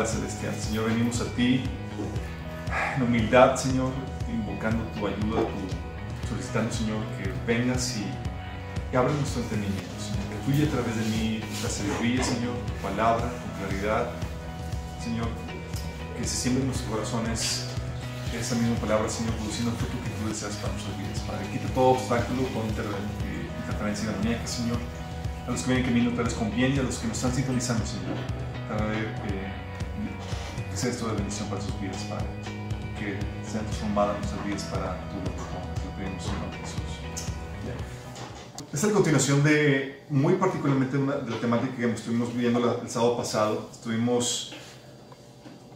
Padre Celestial. Señor, venimos a ti en humildad, Señor, invocando tu ayuda, tu, solicitando, Señor, que vengas y, y abra nuestro entendimiento, Señor. Que fluya a través de mí la sabiduría, Señor, tu palabra, con claridad. Señor, que se siembre en nuestros corazones esa misma palabra, Señor, produciendo fruto que tú deseas para nuestras vidas. Padre, quita todo obstáculo con interferencia demoníaca, Señor. A los que vienen camino tal les conviene, a los que nos están sintonizando, Señor. Ver eh, que sea esto de bendición para sus vidas, Padre. Que sean transformadas nuestras vidas para tu propósito. Lo pedimos en nombre de Jesús. Esta es la continuación de, muy particularmente, una, de la temática que estuvimos viendo el sábado pasado. Estuvimos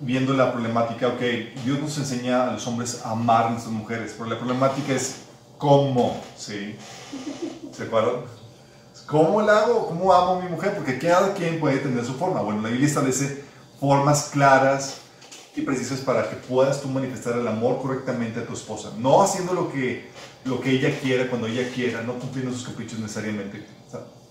viendo la problemática, ok, Dios nos enseña a los hombres a amar a nuestras mujeres, pero la problemática es cómo, ¿sí? ¿Se acuerdan? ¿Cómo la hago? ¿Cómo amo a mi mujer? Porque cada quien puede tener su forma. Bueno, la Biblia establece formas claras y precisas para que puedas tú manifestar el amor correctamente a tu esposa. No haciendo lo que, lo que ella quiera cuando ella quiera, no cumpliendo sus caprichos necesariamente.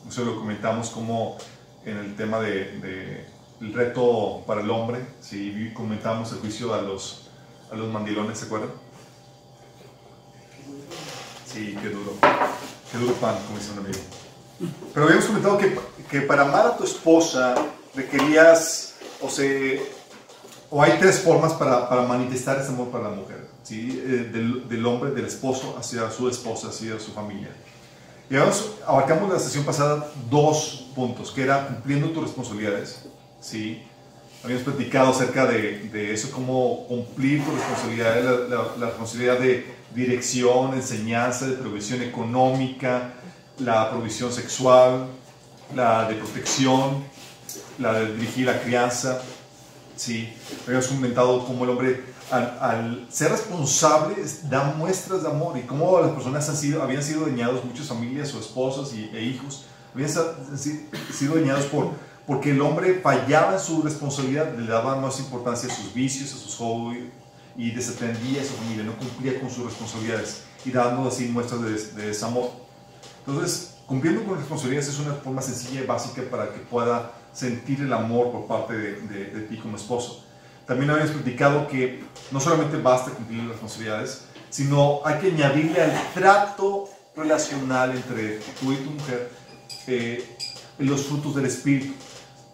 Eso lo comentamos como en el tema de el reto para el hombre, si comentamos el juicio a los, a los mandilones, ¿se acuerdan? Sí, qué duro. Qué duro pan, como dice un amigo. Pero habíamos comentado que, que para amar a tu esposa requerías, o sea, o hay tres formas para, para manifestar ese amor para la mujer, ¿sí? Eh, del, del, hombre, del esposo hacia su esposa, hacia su familia. Y abarcamos en la sesión pasada dos puntos, que era cumpliendo tus responsabilidades ¿sí? Habíamos platicado acerca de, de eso, cómo cumplir tu responsabilidad, la, la, responsabilidad de dirección, enseñanza, de provisión económica, la provisión sexual, la de protección, la de dirigir la crianza. Sí, habíamos comentado cómo el hombre, al, ser responsable, da muestras de amor y cómo las personas han sido, habían sido dañados, muchas familias o esposas y, e hijos, habían sido dañados por porque el hombre fallaba en su responsabilidad, le daba más importancia a sus vicios, a sus hobbies y desatendía a su familia, no cumplía con sus responsabilidades y dando así muestras de, desamor. Entonces, cumpliendo con responsabilidades es una forma sencilla y básica para que pueda sentir el amor por parte de, de ti como esposo. También habíamos platicado que no solamente basta cumplir las responsabilidades, sino hay que añadirle al trato relacional entre tú y tu mujer eh, los frutos del Espíritu.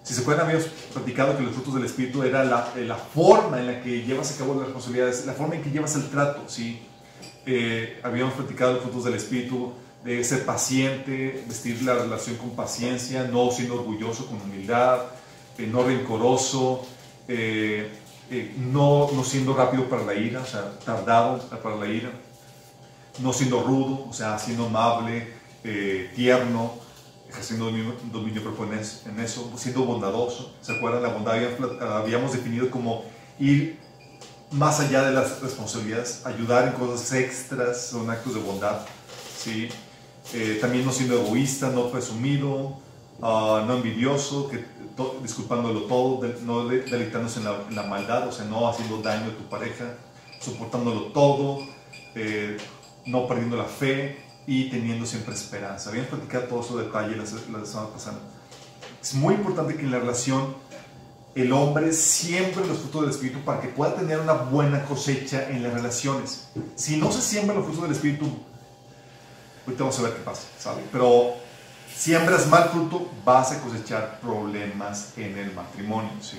Si se acuerdan, habíamos platicado que los frutos del Espíritu era la, la, forma en la que llevas a cabo las responsabilidades, la forma en que llevas el trato, ¿sí? Eh, habíamos platicado los frutos del Espíritu, de ser paciente, vestir la relación con paciencia, no siendo orgulloso, con humildad, eh, no rencoroso, eh, no, no siendo rápido para la ira, o sea, tardado para la ira, no siendo rudo, o sea, siendo amable, tierno, ejerciendo dominio, propio en eso, siendo bondadoso. ¿Se acuerdan? La bondad habíamos definido como ir más allá de las responsabilidades, ayudar en cosas extras, son actos de bondad. ¿sí? Eh, también no siendo egoísta, no presumido, ah, no envidioso, que, disculpándolo todo, no deleitándose en la, en la, maldad, o sea, no haciendo daño a tu pareja, soportándolo todo, eh, no perdiendo la fe, y teniendo siempre esperanza. Habíamos platicado todo eso detalle la, la semana pasada. Es muy importante que en la relación el hombre siembre los frutos del Espíritu para que pueda tener una buena cosecha en las relaciones. Si no se siembran los frutos del Espíritu, ahorita vamos a ver qué pasa, ¿sabe? Pero siembras mal fruto, vas a cosechar problemas en el matrimonio, ¿sí?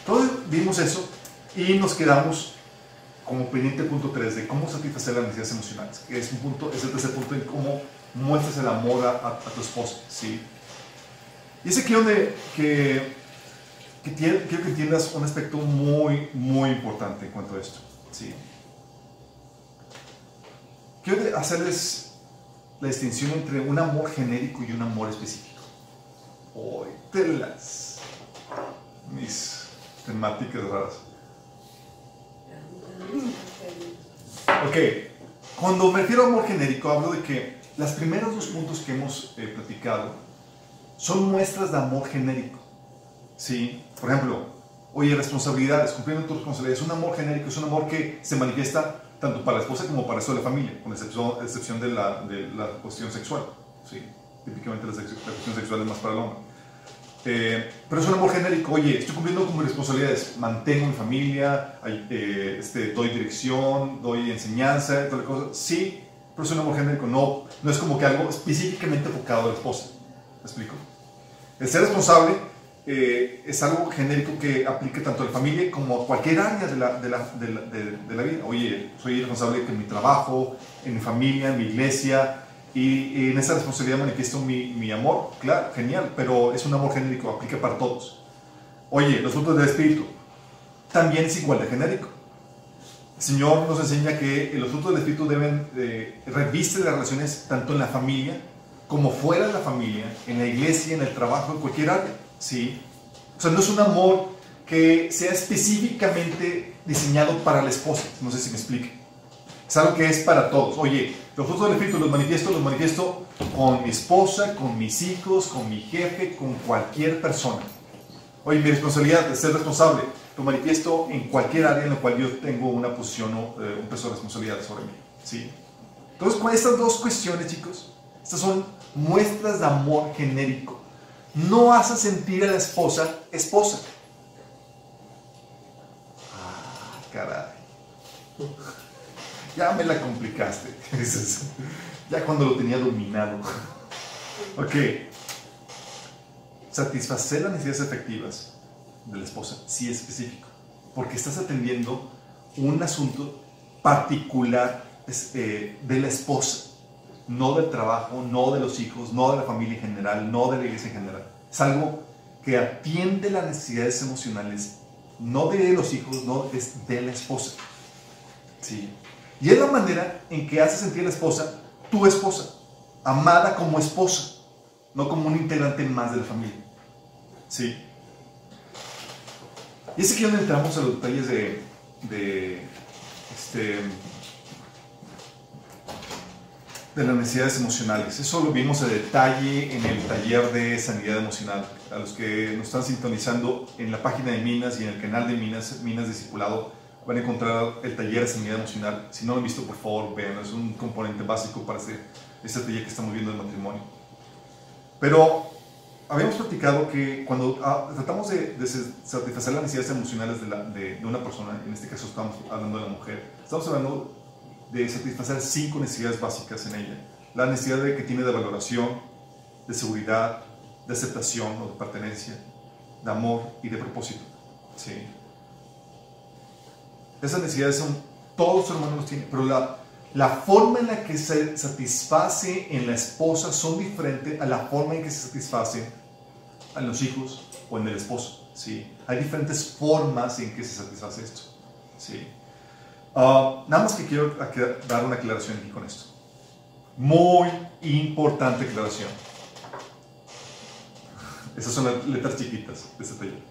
Entonces vimos eso y nos quedamos como pendiente punto 3 de cómo satisfacer las necesidades emocionales, que es, un punto, es el tercer punto en cómo muestras el amor a, tu esposo. ¿sí? Y es aquí donde que, que quiero que entiendas un aspecto muy, muy importante en cuanto a esto. ¿sí? Quiero hacerles la distinción entre un amor genérico y un amor específico. Hoy te las mis temáticas raras. Ok, cuando me refiero a amor genérico, hablo de que los primeros dos puntos que hemos eh, platicado son muestras de amor genérico. ¿Sí? Por ejemplo, oye, responsabilidades, cumpliendo tus responsabilidades. Un amor genérico es un amor que se manifiesta tanto para la esposa como para el resto de la familia, con excepción, excepción de, la, de la cuestión sexual. ¿sí? Típicamente la, cuestión sexual es más para el hombre. Eh, pero es un amor genérico. Oye, estoy cumpliendo con mis responsabilidades. Mantengo mi familia, eh, este, doy dirección, doy enseñanza, toda la cosa. Sí, pero es un amor genérico. No, no es como que algo específicamente enfocado a la esposa. ¿Me explico? El ser responsable eh, es algo genérico que aplica tanto a la familia como a cualquier área de la, de la, de la vida. Oye, soy responsable en mi trabajo, en mi familia, en mi iglesia, y, en esa responsabilidad manifiesto mi, mi, amor, claro, genial, pero es un amor genérico, aplica para todos. Oye, los frutos del Espíritu también es igual de genérico. El Señor nos enseña que los frutos del Espíritu deben eh, reviste las relaciones tanto en la familia como fuera de la familia, en la iglesia, en el trabajo, en cualquier área. ¿Sí? O sea, no es un amor que sea específicamente diseñado para la esposa. No sé si me explique. Es algo que es para todos. Oye, los frutos del Espíritu los manifiesto, los manifiesto con mi esposa, con mis hijos, con mi jefe, con cualquier persona. Oye, mi responsabilidad de ser responsable lo manifiesto en cualquier área en la cual yo tengo una posición o eh, un peso de responsabilidad sobre mí. ¿sí? Entonces, con estas dos cuestiones, chicos, estas son muestras de amor genérico. No hace sentir a la esposa esposa. Ah, caray ya me la complicaste. ya cuando lo tenía dominado. ok. Satisfacer las necesidades efectivas de la esposa, sí es específico, porque estás atendiendo un asunto particular eh, de la esposa, no del trabajo, no de los hijos, no de la familia en general, no de la iglesia en general. Es algo que atiende las necesidades emocionales, no de los hijos, no es de la esposa. Sí. Y es la manera en que hace sentir a la esposa tu esposa, amada como esposa, no como un integrante más de la familia. ¿Sí? Y es aquí donde entramos a los detalles de, de, este, de las necesidades emocionales. Eso lo vimos a detalle en el taller de sanidad emocional. A los que nos están sintonizando en la página de Minas y en el canal de Minas, Minas Discipulado, van a encontrar el taller de sanidad emocional. Si no lo han visto, por favor, vean. Es un componente básico para este, este taller que estamos viendo del matrimonio. Pero habíamos platicado que cuando ah, tratamos de, satisfacer las necesidades emocionales de, de, una persona, en este caso estamos hablando de la mujer, estamos hablando de satisfacer cinco necesidades básicas en ella. La necesidad de que tiene de valoración, de seguridad, de aceptación o de pertenencia, de amor y de propósito. Sí. Esas necesidades son, todos los hermanos los tienen, pero la, la forma en la que se satisface en la esposa son diferentes a la forma en que se satisface en los hijos o en el esposo. ¿sí? Hay diferentes formas en que se satisface esto. ¿sí? Ah, nada más que quiero dar una aclaración aquí con esto. Muy importante aclaración. Esas son las letras chiquitas de este taller.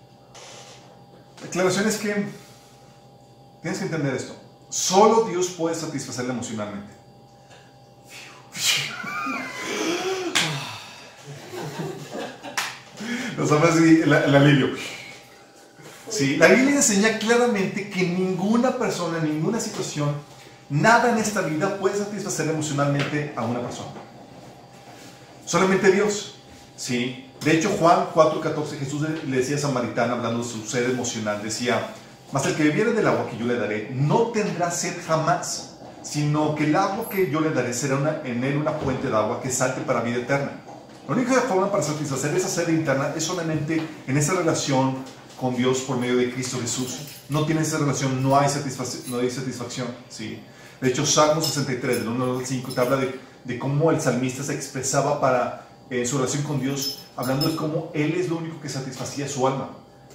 La aclaración es que Tienes que entender esto. Solo Dios puede satisfacerla emocionalmente. Nos así el, el alivio. Sí, la Biblia enseña claramente que ninguna persona, ninguna situación, nada en esta vida puede satisfacer emocionalmente a una persona. Solamente Dios. Sí. De hecho, Juan 4:14, Jesús le decía a Samaritana, hablando de su ser emocional, decía, mas el que bebiere del agua que yo le daré no tendrá sed jamás, sino que el agua que yo le daré será en él una fuente de agua que salte para vida eterna. La única forma para satisfacer esa sed interna es solamente en esa relación con Dios por medio de Cristo Jesús. No tiene esa relación, no hay, satisfacción. No hay satisfacción ¿sí? De hecho, Salmo 63, del 1 al 5, te habla de, cómo el salmista se expresaba para, en su relación con Dios, hablando de cómo Él es lo único que satisfacía su alma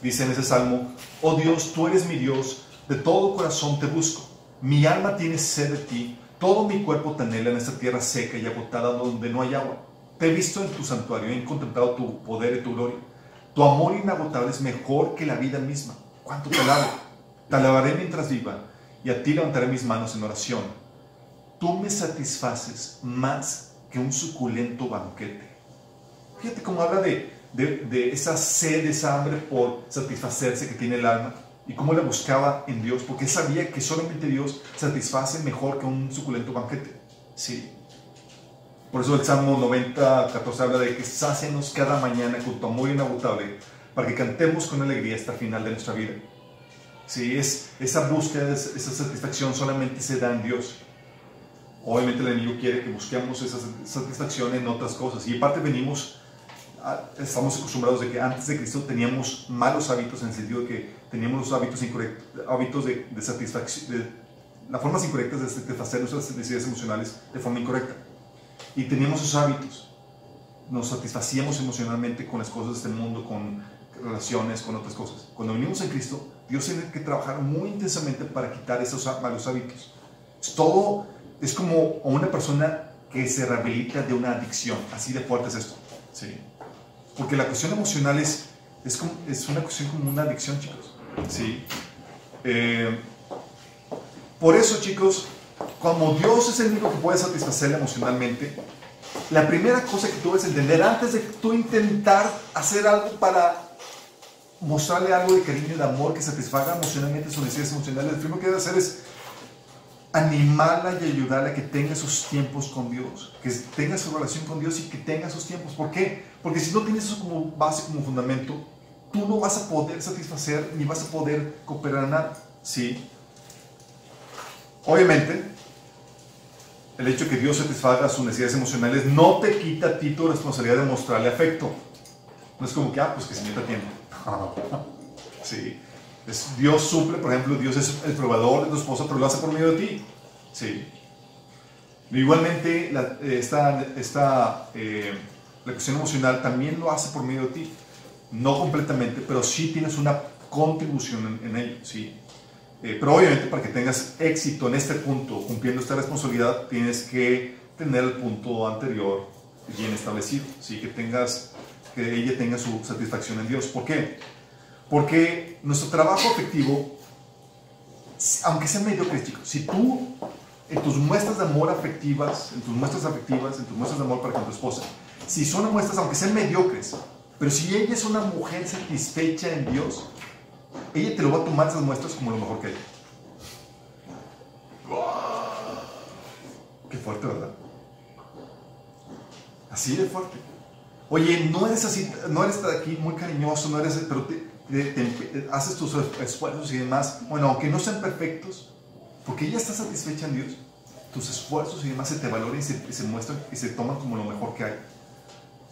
dice en ese salmo, oh Dios, tú eres mi Dios, de todo corazón te busco. Mi alma tiene sed de ti, todo mi cuerpo te anhela en esta tierra seca y agotada donde no hay agua. Te he visto en tu santuario, he contemplado tu poder y tu gloria. Tu amor inagotable es mejor que la vida misma. ¿Cuánto te alabo? Te alabaré mientras viva y a ti levantaré mis manos en oración. Tú me satisfaces más que un suculento banquete. Fíjate cómo habla de de, esa sed, esa hambre por satisfacerse que tiene el alma y cómo la buscaba en Dios, porque sabía que solamente Dios satisface mejor que un suculento banquete. Sí. Por eso el Salmo 90, 14 habla de que sácenos cada mañana con tu amor inagotable para que cantemos con alegría hasta el final de nuestra vida. Sí, es, esa búsqueda, esa satisfacción solamente se da en Dios. Obviamente el enemigo quiere que busquemos esa satisfacción en otras cosas. Y aparte venimos, estamos acostumbrados de que antes de Cristo teníamos malos hábitos en el sentido de que teníamos los hábitos incorrectos, hábitos de, de satisfacción, de, las formas incorrectas de satisfacer nuestras necesidades emocionales de forma incorrecta y teníamos esos hábitos. Nos satisfacíamos emocionalmente con las cosas de este mundo, con relaciones, con otras cosas. Cuando venimos en Cristo, Dios tiene que trabajar muy intensamente para quitar esos malos hábitos. Es todo, es como una persona que se rehabilita de una adicción. Así de fuerte es esto. ¿sí? Porque la cuestión emocional es, es, como, es una cuestión como una adicción, chicos. ¿sí? Eh, por eso, chicos, como Dios es el único que puede satisfacerle emocionalmente, la primera cosa que tú debes entender antes de tú intentar hacer algo para mostrarle algo de cariño y de amor que satisfaga emocionalmente sus necesidades emocionales, lo primero que debes hacer es animarla y ayudarla a que tenga sus tiempos con Dios, que tenga su relación con Dios y que tenga sus tiempos. ¿Por qué? Porque si no tienes eso como base, como fundamento, tú no vas a poder satisfacer ni vas a poder cooperar a nada. ¿sí? Obviamente, el hecho de que Dios satisfaga sus necesidades emocionales no te quita a ti tu responsabilidad de mostrarle afecto. No es como que, ah, pues que se meta tiempo. sí. Dios suple, por ejemplo, Dios es el probador de tu esposa, pero lo hace por medio de ti. Sí. Igualmente, la, esta, esta eh, la cuestión emocional también lo hace por medio de ti. No completamente, pero sí tienes una contribución en, en ello. Sí. Eh, pero obviamente para que tengas éxito en este punto, cumpliendo esta responsabilidad, tienes que tener el punto anterior bien establecido, ¿sí? que, tengas, que ella tenga su satisfacción en Dios. ¿Por qué? Porque nuestro trabajo afectivo, aunque sea mediocre, chicos, si tú en tus muestras de amor afectivas, en tus muestras afectivas, en tus muestras de amor para con tu esposa, si son muestras, aunque sean mediocres, pero si ella es una mujer satisfecha en Dios, ella te lo va a tomar esas muestras como lo mejor que hay. Qué fuerte, ¿verdad? Así de fuerte. Oye, no eres así, no eres de aquí muy cariñoso, no eres, pero haces tus esfuerzos y demás. Bueno, aunque no sean perfectos, porque ella está satisfecha en Dios, tus esfuerzos y demás se te valoran y se, muestran y se toman como lo mejor que hay.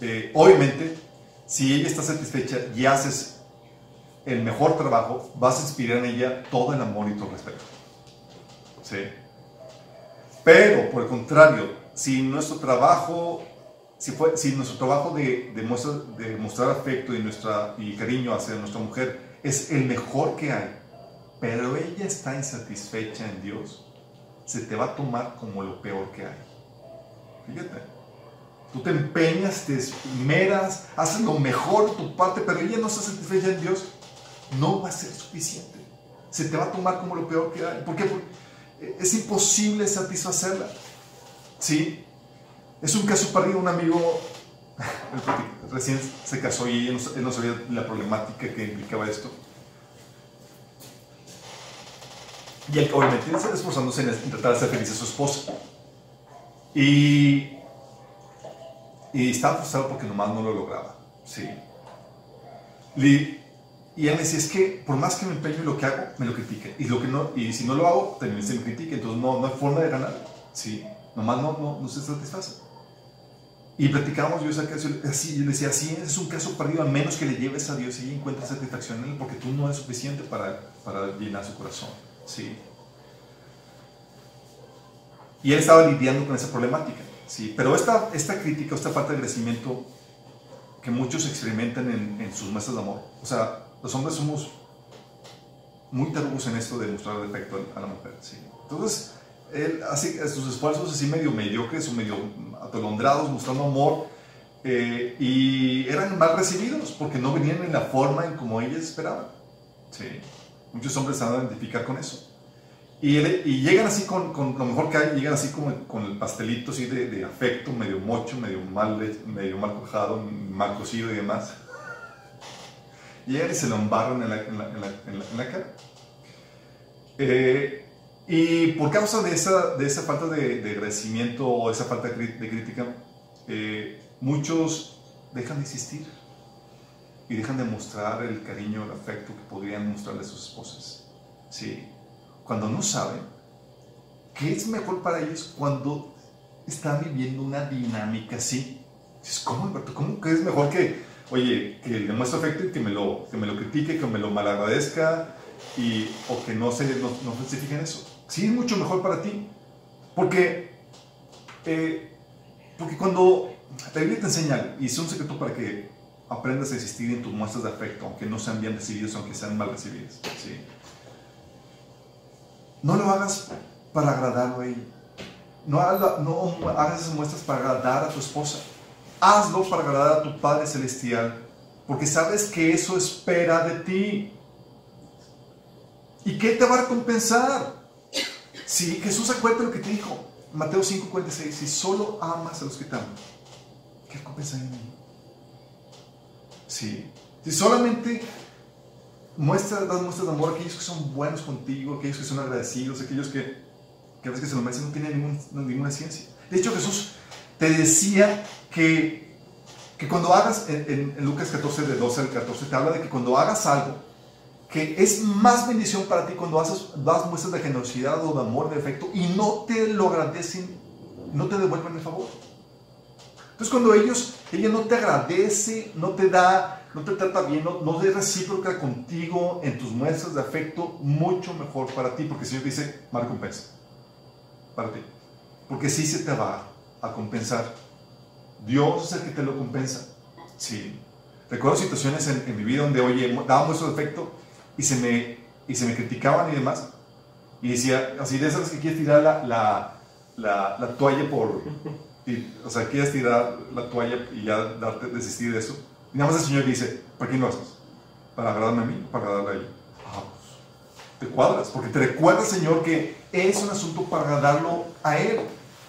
Eh, obviamente, si ella está satisfecha y haces el mejor trabajo, vas a inspirar en ella todo el amor y el respeto. ¿Sí? Pero, por el contrario, si nuestro trabajo, si, fue, si nuestro trabajo de, de, de mostrar afecto y, nuestra, y cariño hacia nuestra mujer es el mejor que hay, pero ella está insatisfecha en Dios, se te va a tomar como lo peor que hay. Fíjate. Tú te empeñas, te esmeras, haces lo mejor de tu parte, pero ella no está satisfecha en Dios no va a ser suficiente. Se te va a tomar como lo peor que hay. ¿Por qué? Porque es imposible satisfacerla. ¿Sí? Es un caso perdido. Un amigo recién se casó y él no, sabía la problemática que implicaba esto. Y él obviamente está esforzándose en tratar de hacer feliz a su esposa. Y, y estaba frustrado porque nomás no lo lograba. ¿sí? Y él me decía, es que por más que me empeño en lo que hago, me lo critiquen. Y, lo que no, y si no lo hago, también se me critica. Entonces no, no hay forma de ganar. Sí, nomás no, no, no se satisface. Y platicamos yo esa así, yo decía, así es un caso perdido, a menos que le lleves a Dios y encuentres satisfacción en él, porque tú no eres suficiente para, para llenar su corazón. Sí. Y él estaba lidiando con esa problemática. Sí, pero esta, esta crítica, esta falta de crecimiento que muchos experimentan en, en sus mesas de amor, o sea, los hombres somos muy tarugos en esto de mostrar el afecto a la mujer. ¿sí? Entonces, él hace sus esfuerzos así medio mediocres o medio atolondrados, mostrando amor, eh, y eran mal recibidos porque no venían en la forma en como ellas esperaban. ¿sí? Muchos hombres se van a identificar con eso. Y, llegan así con, con, lo mejor que hay, llegan así como con el pastelito así de, de afecto, medio mocho, medio mal, medio mal cojado, mal cocido y demás llegan y se lo embarran en la, en la, en la, cara. Eh, y por causa de esa, de esa falta de, de, agradecimiento o esa falta de, crítica, eh, muchos dejan de existir y dejan de mostrar el cariño, el afecto que podrían mostrarle a sus esposas. Sí. Cuando no saben qué es mejor para ellos cuando están viviendo una dinámica así. ¿Cómo, Alberto? ¿Cómo que es mejor que, oye, que le muestre afecto y que me lo, que me lo critique, que me lo malagradezca y, o que no se, no, no eso? Sí, es mucho mejor para ti. Porque, eh, porque cuando la Biblia te enseña, y es un secreto para que aprendas a existir en tus muestras de afecto, aunque no sean bien recibidas, aunque sean mal recibidas. ¿sí? No lo hagas para agradarlo a ella. No, no hagas esas muestras para agradar a tu esposa. Hazlo para agradar a tu Padre Celestial, porque sabes que eso espera de ti. ¿Y qué te va a recompensar? Si Jesús acuerda lo que te dijo, Mateo 5:46, si solo amas a los que te aman, ¿qué recompensa hay en mí? Sí. Si solamente muestras, das muestras de amor a aquellos que son buenos contigo, aquellos que son agradecidos, aquellos que, que a veces que se lo merecen, no tienen ninguna ciencia. De hecho, Jesús te decía que, que cuando hagas, en, Lucas 14, de 12 al 14, te habla de que cuando hagas algo, que es más bendición para ti cuando haces, das muestras de generosidad o de amor, de afecto, y no te lo agradecen, no te devuelven el favor. Entonces cuando ellos, ella no te agradece, no te da, no te trata bien, no, no es recíproca contigo en tus muestras de afecto, mucho mejor para ti, porque el Señor dice, más recompensa para ti. Porque sí se te va a compensar. Dios es el que te lo compensa. Sí. Recuerdo situaciones en, mi vida donde, oye, daba muestras de afecto y se me, y se me criticaban y demás. Y decía, así de esas que quieres tirar la, la, la, la toalla por, o sea, quieres tirar la toalla y ya darte, desistir de eso. Y nada más el Señor dice, ¿para quién lo haces? ¿Para agradarme a mí para agradarle a ella? Ah, pues, te cuadras, porque te recuerda, Señor, que es un asunto para agradarlo a Él.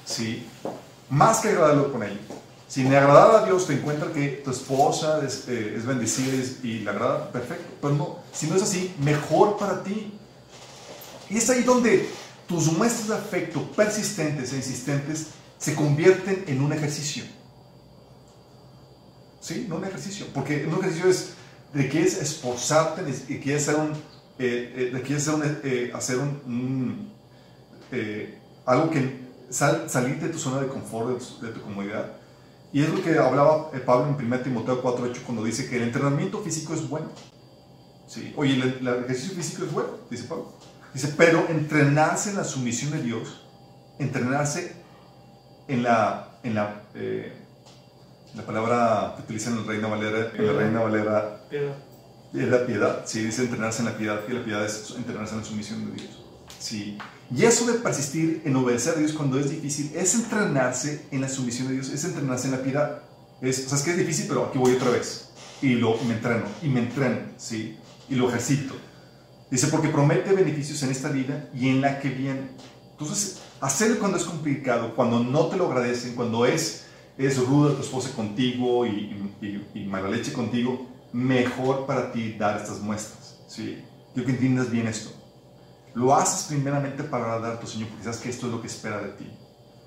¿Sí? Más que agradarlo con ella. Si me agradar a Dios, te encuentra que tu esposa es, eh, es bendecida y le agrada, perfecto. Pero no, si no es así, mejor para ti. Y es ahí donde tus muestras de afecto persistentes e insistentes se convierten en un ejercicio. ¿Sí? No un ejercicio. Porque un ejercicio es de que es esforzarte, de que hacer un, eh, eh, de un, eh, hacer un, algo que sal, salir de tu zona de confort, de tu, comodidad. Y es lo que hablaba Pablo en 1 Timoteo 4.8 cuando dice que el entrenamiento físico es bueno. ¿Sí? Oye, el, el, ejercicio físico es bueno, dice Pablo. Dice, pero entrenarse en la sumisión de Dios, entrenarse en la, en la, eh, la palabra que utilizan en la Reina Valera, en la Reina Valera es la piedad. Sí, dice entrenarse en la piedad, y la piedad es entrenarse en la sumisión de Dios. Sí. Y eso de persistir en obedecer a Dios cuando es difícil, es entrenarse en la sumisión de Dios, es entrenarse en la piedad. Es, o sea, es que es difícil, pero aquí voy otra vez. Y lo, me entreno, y me entreno, ¿sí? Y lo ejercito. Dice, porque promete beneficios en esta vida y en la que viene. Entonces, hacerlo cuando es complicado, cuando no te lo agradecen, cuando es, es ruda tu esposa contigo y, y, mala leche contigo, mejor para ti dar estas muestras. ¿sí? Quiero que entiendas bien esto. Lo haces primeramente para agradar a tu Señor, porque sabes que esto es lo que espera de ti.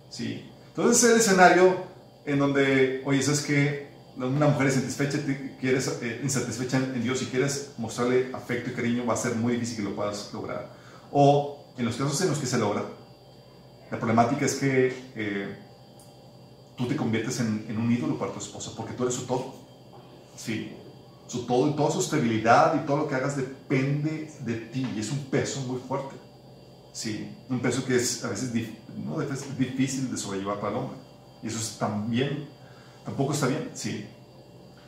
¿sí? Entonces, es el escenario en donde, oye, sabes que una mujer insatisfecha, quieres, eh, insatisfecha en Dios y quieres mostrarle afecto y cariño, va a ser muy difícil que lo puedas lograr. O en los casos en los que se logra, la problemática es que eh, tú te conviertes en, un ídolo para tu esposa porque tú eres su todo. Sí, su todo toda su estabilidad y todo lo que hagas depende de ti y es un peso muy fuerte. Sí, un peso que es a veces no, es difícil de sobrellevar para el hombre. Y eso es también, tampoco está bien. Sí.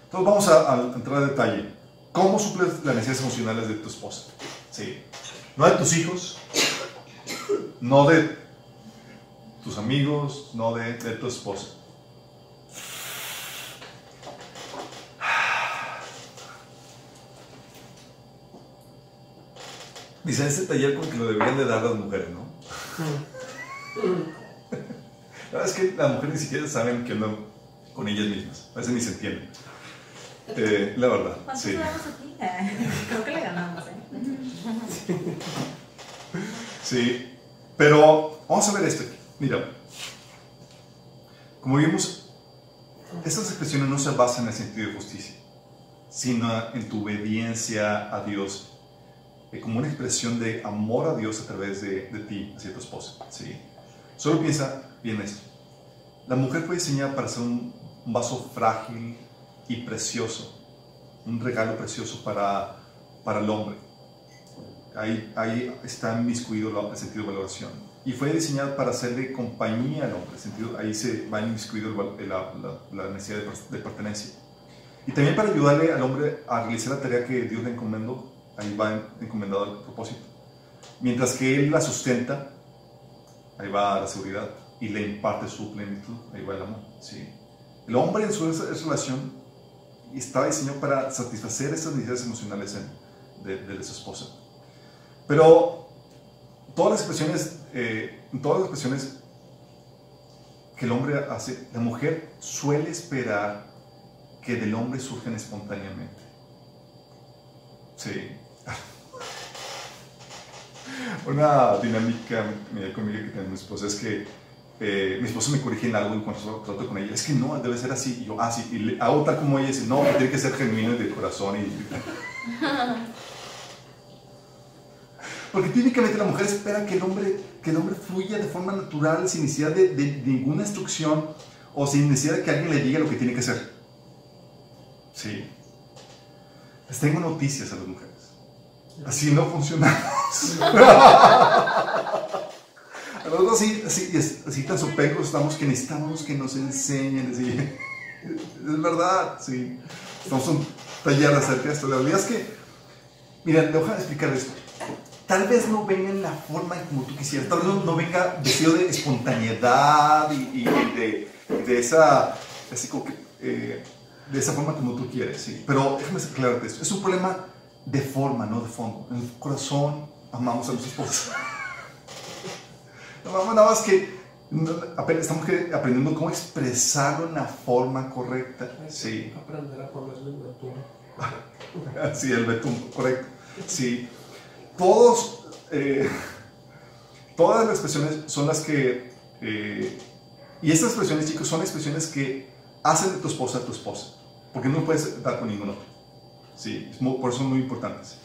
Entonces vamos a, a entrar en detalle. ¿Cómo suples las necesidades emocionales de tu esposa? Sí. No de tus hijos, no de tus amigos, no de, tu esposa. Dice ese taller como que lo deberían de dar las mujeres, ¿no? la verdad es que las mujeres ni siquiera saben que andan con ellas mismas. A veces ni se entienden. Eh, la verdad. ¿Cuántos sí. aquí? Creo que le ganamos, ¿eh? Sí. Pero vamos a ver esto. Mira, como vimos, estas expresiones no se basan en el sentido de justicia, sino en tu obediencia a Dios, eh, como una expresión de amor a Dios a través de, de ti hacia tu esposa. ¿sí? Solo piensa bien esto. La mujer fue diseñada para ser un, vaso frágil y precioso, un regalo precioso para, para el hombre. Ahí, ahí está inmiscuido el sentido de valoración. Y fue diseñada para hacerle compañía al hombre, sentido, ahí se va inmiscuido el, la, la, la, necesidad de, de, pertenencia. Y también para ayudarle al hombre a realizar la tarea que Dios le encomendó, ahí va encomendado el propósito. Mientras que él la sustenta, ahí va la seguridad y le imparte su plenitud, ahí va el amor. ¿sí? El hombre en su relación está diseñado para satisfacer esas necesidades emocionales de, de, su esposa. Pero todas las expresiones, eh, todas las expresiones que el hombre hace, la mujer suele esperar que del hombre surjan espontáneamente. Sí. Una dinámica conmigo que tengo mi esposa es que eh, mi esposa me corrige en algo y cuando trato con ella, es que no, debe ser así. Y yo, ah, sí, y le, hago tal como ella dice, no, tiene que ser genuino y de corazón. Y... Porque típicamente la mujer espera que el hombre, que el hombre fluya de forma natural, sin necesidad de, de, ninguna instrucción o sin necesidad de que alguien le diga lo que tiene que hacer. Sí. Les tengo noticias a las mujeres. Así no funcionamos. Nosotros así, así, así tan sopecos estamos que necesitamos que nos enseñen. Así. Es verdad, sí. Estamos un taller acerca de esto. La realidad es que, mira, déjame explicar esto. Tal vez no venga en la forma en como tú quisieras, tal vez no, no venga vestido de espontaneidad y, y de, de, esa, así como que, eh, de esa forma como tú quieres, sí. Pero déjame aclararte esto. Es un problema de forma, no de fondo. En el corazón amamos a nuestros esposos. No, nada más que estamos aprendiendo cómo expresarlo en la forma correcta. Sí. Aprender a ponerle el betún. sí, el betún, correcto. Sí. Todos, eh, todas las expresiones son las que, eh, y estas expresiones, chicos, son expresiones que hacen de tu esposa a tu esposa, porque no puedes dar con ningún otro. Sí, por eso son muy importantes.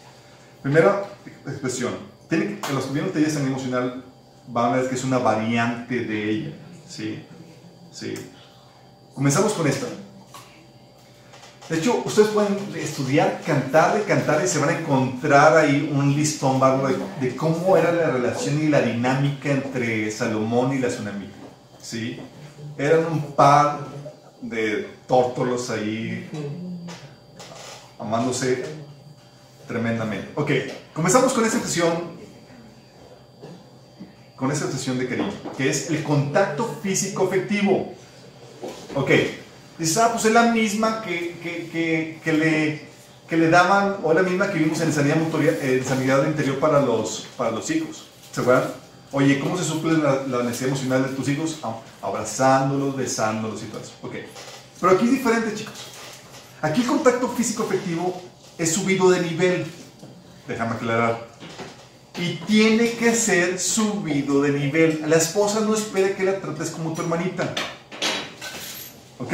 Primera expresión, tiene los vieron talleres en emocional van a ver que es una variante de ella. ¿sí? Sí. Comenzamos con esta. De hecho, ustedes pueden estudiar, cantar de cantar y se van a encontrar ahí un listón bárbaro de, de, cómo era la relación y la dinámica entre Salomón y la tsunamita. ¿sí? Eran un par de tórtolos ahí amándose tremendamente. Ok, comenzamos con esta sesión con esa obsesión de cariño, que es el contacto físico efectivo. Ok, dices, ah, pues es la misma que, que, que, que le, que le daban, o es la misma que vimos en sanidad, motoria, en sanidad interior para los, para los hijos. ¿Se acuerdan? Oye, ¿cómo se suple la, la, necesidad emocional de tus hijos? Ah, abrazándolos, besándolos y todo eso. Ok, pero aquí es diferente, chicos. Aquí el contacto físico efectivo es subido de nivel. Déjame aclarar y tiene que ser subido de nivel. La esposa no espera que la trates como tu hermanita. ¿Ok?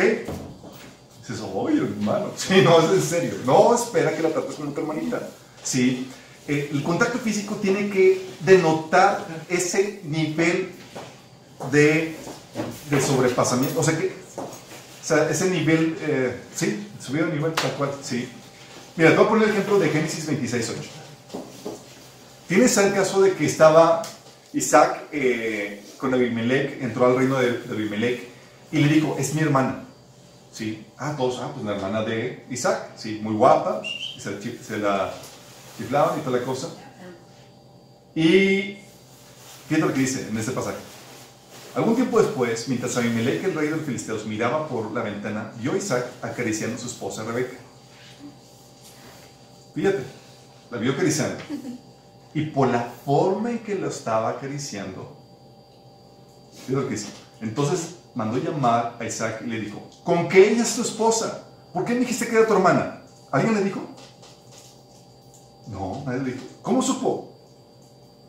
Dices, oye, hermano. Sí, no, es en serio. No espera que la trates como tu hermanita. Sí. Eh, el contacto físico tiene que denotar ese nivel de, de sobrepasamiento. O sea, que, sea, ese nivel, eh, sí, subido de nivel, tal cual, sí. Mira, te voy a poner el ejemplo de Génesis 26, 8. Tienes el caso de que estaba Isaac eh, con Abimelech, entró al reino de, de, Abimelech y le dijo, es mi hermana. Sí, ah, todos, ah, pues la hermana de Isaac, sí, muy guapa, y se, se la chiflaban y toda la cosa. Y fíjate lo que dice en este pasaje. Algún tiempo después, mientras Abimelech, el rey de los filisteos, miraba por la ventana, vio a Isaac acariciando a su esposa Rebeca. Fíjate, la vio acariciando. Y por la forma en que lo estaba acariciando, que dice. Entonces mandó llamar a Isaac y le dijo, ¿con qué ella es tu esposa? ¿Por qué me dijiste que era tu hermana? ¿Alguien le dijo? No, nadie le dijo. ¿Cómo supo?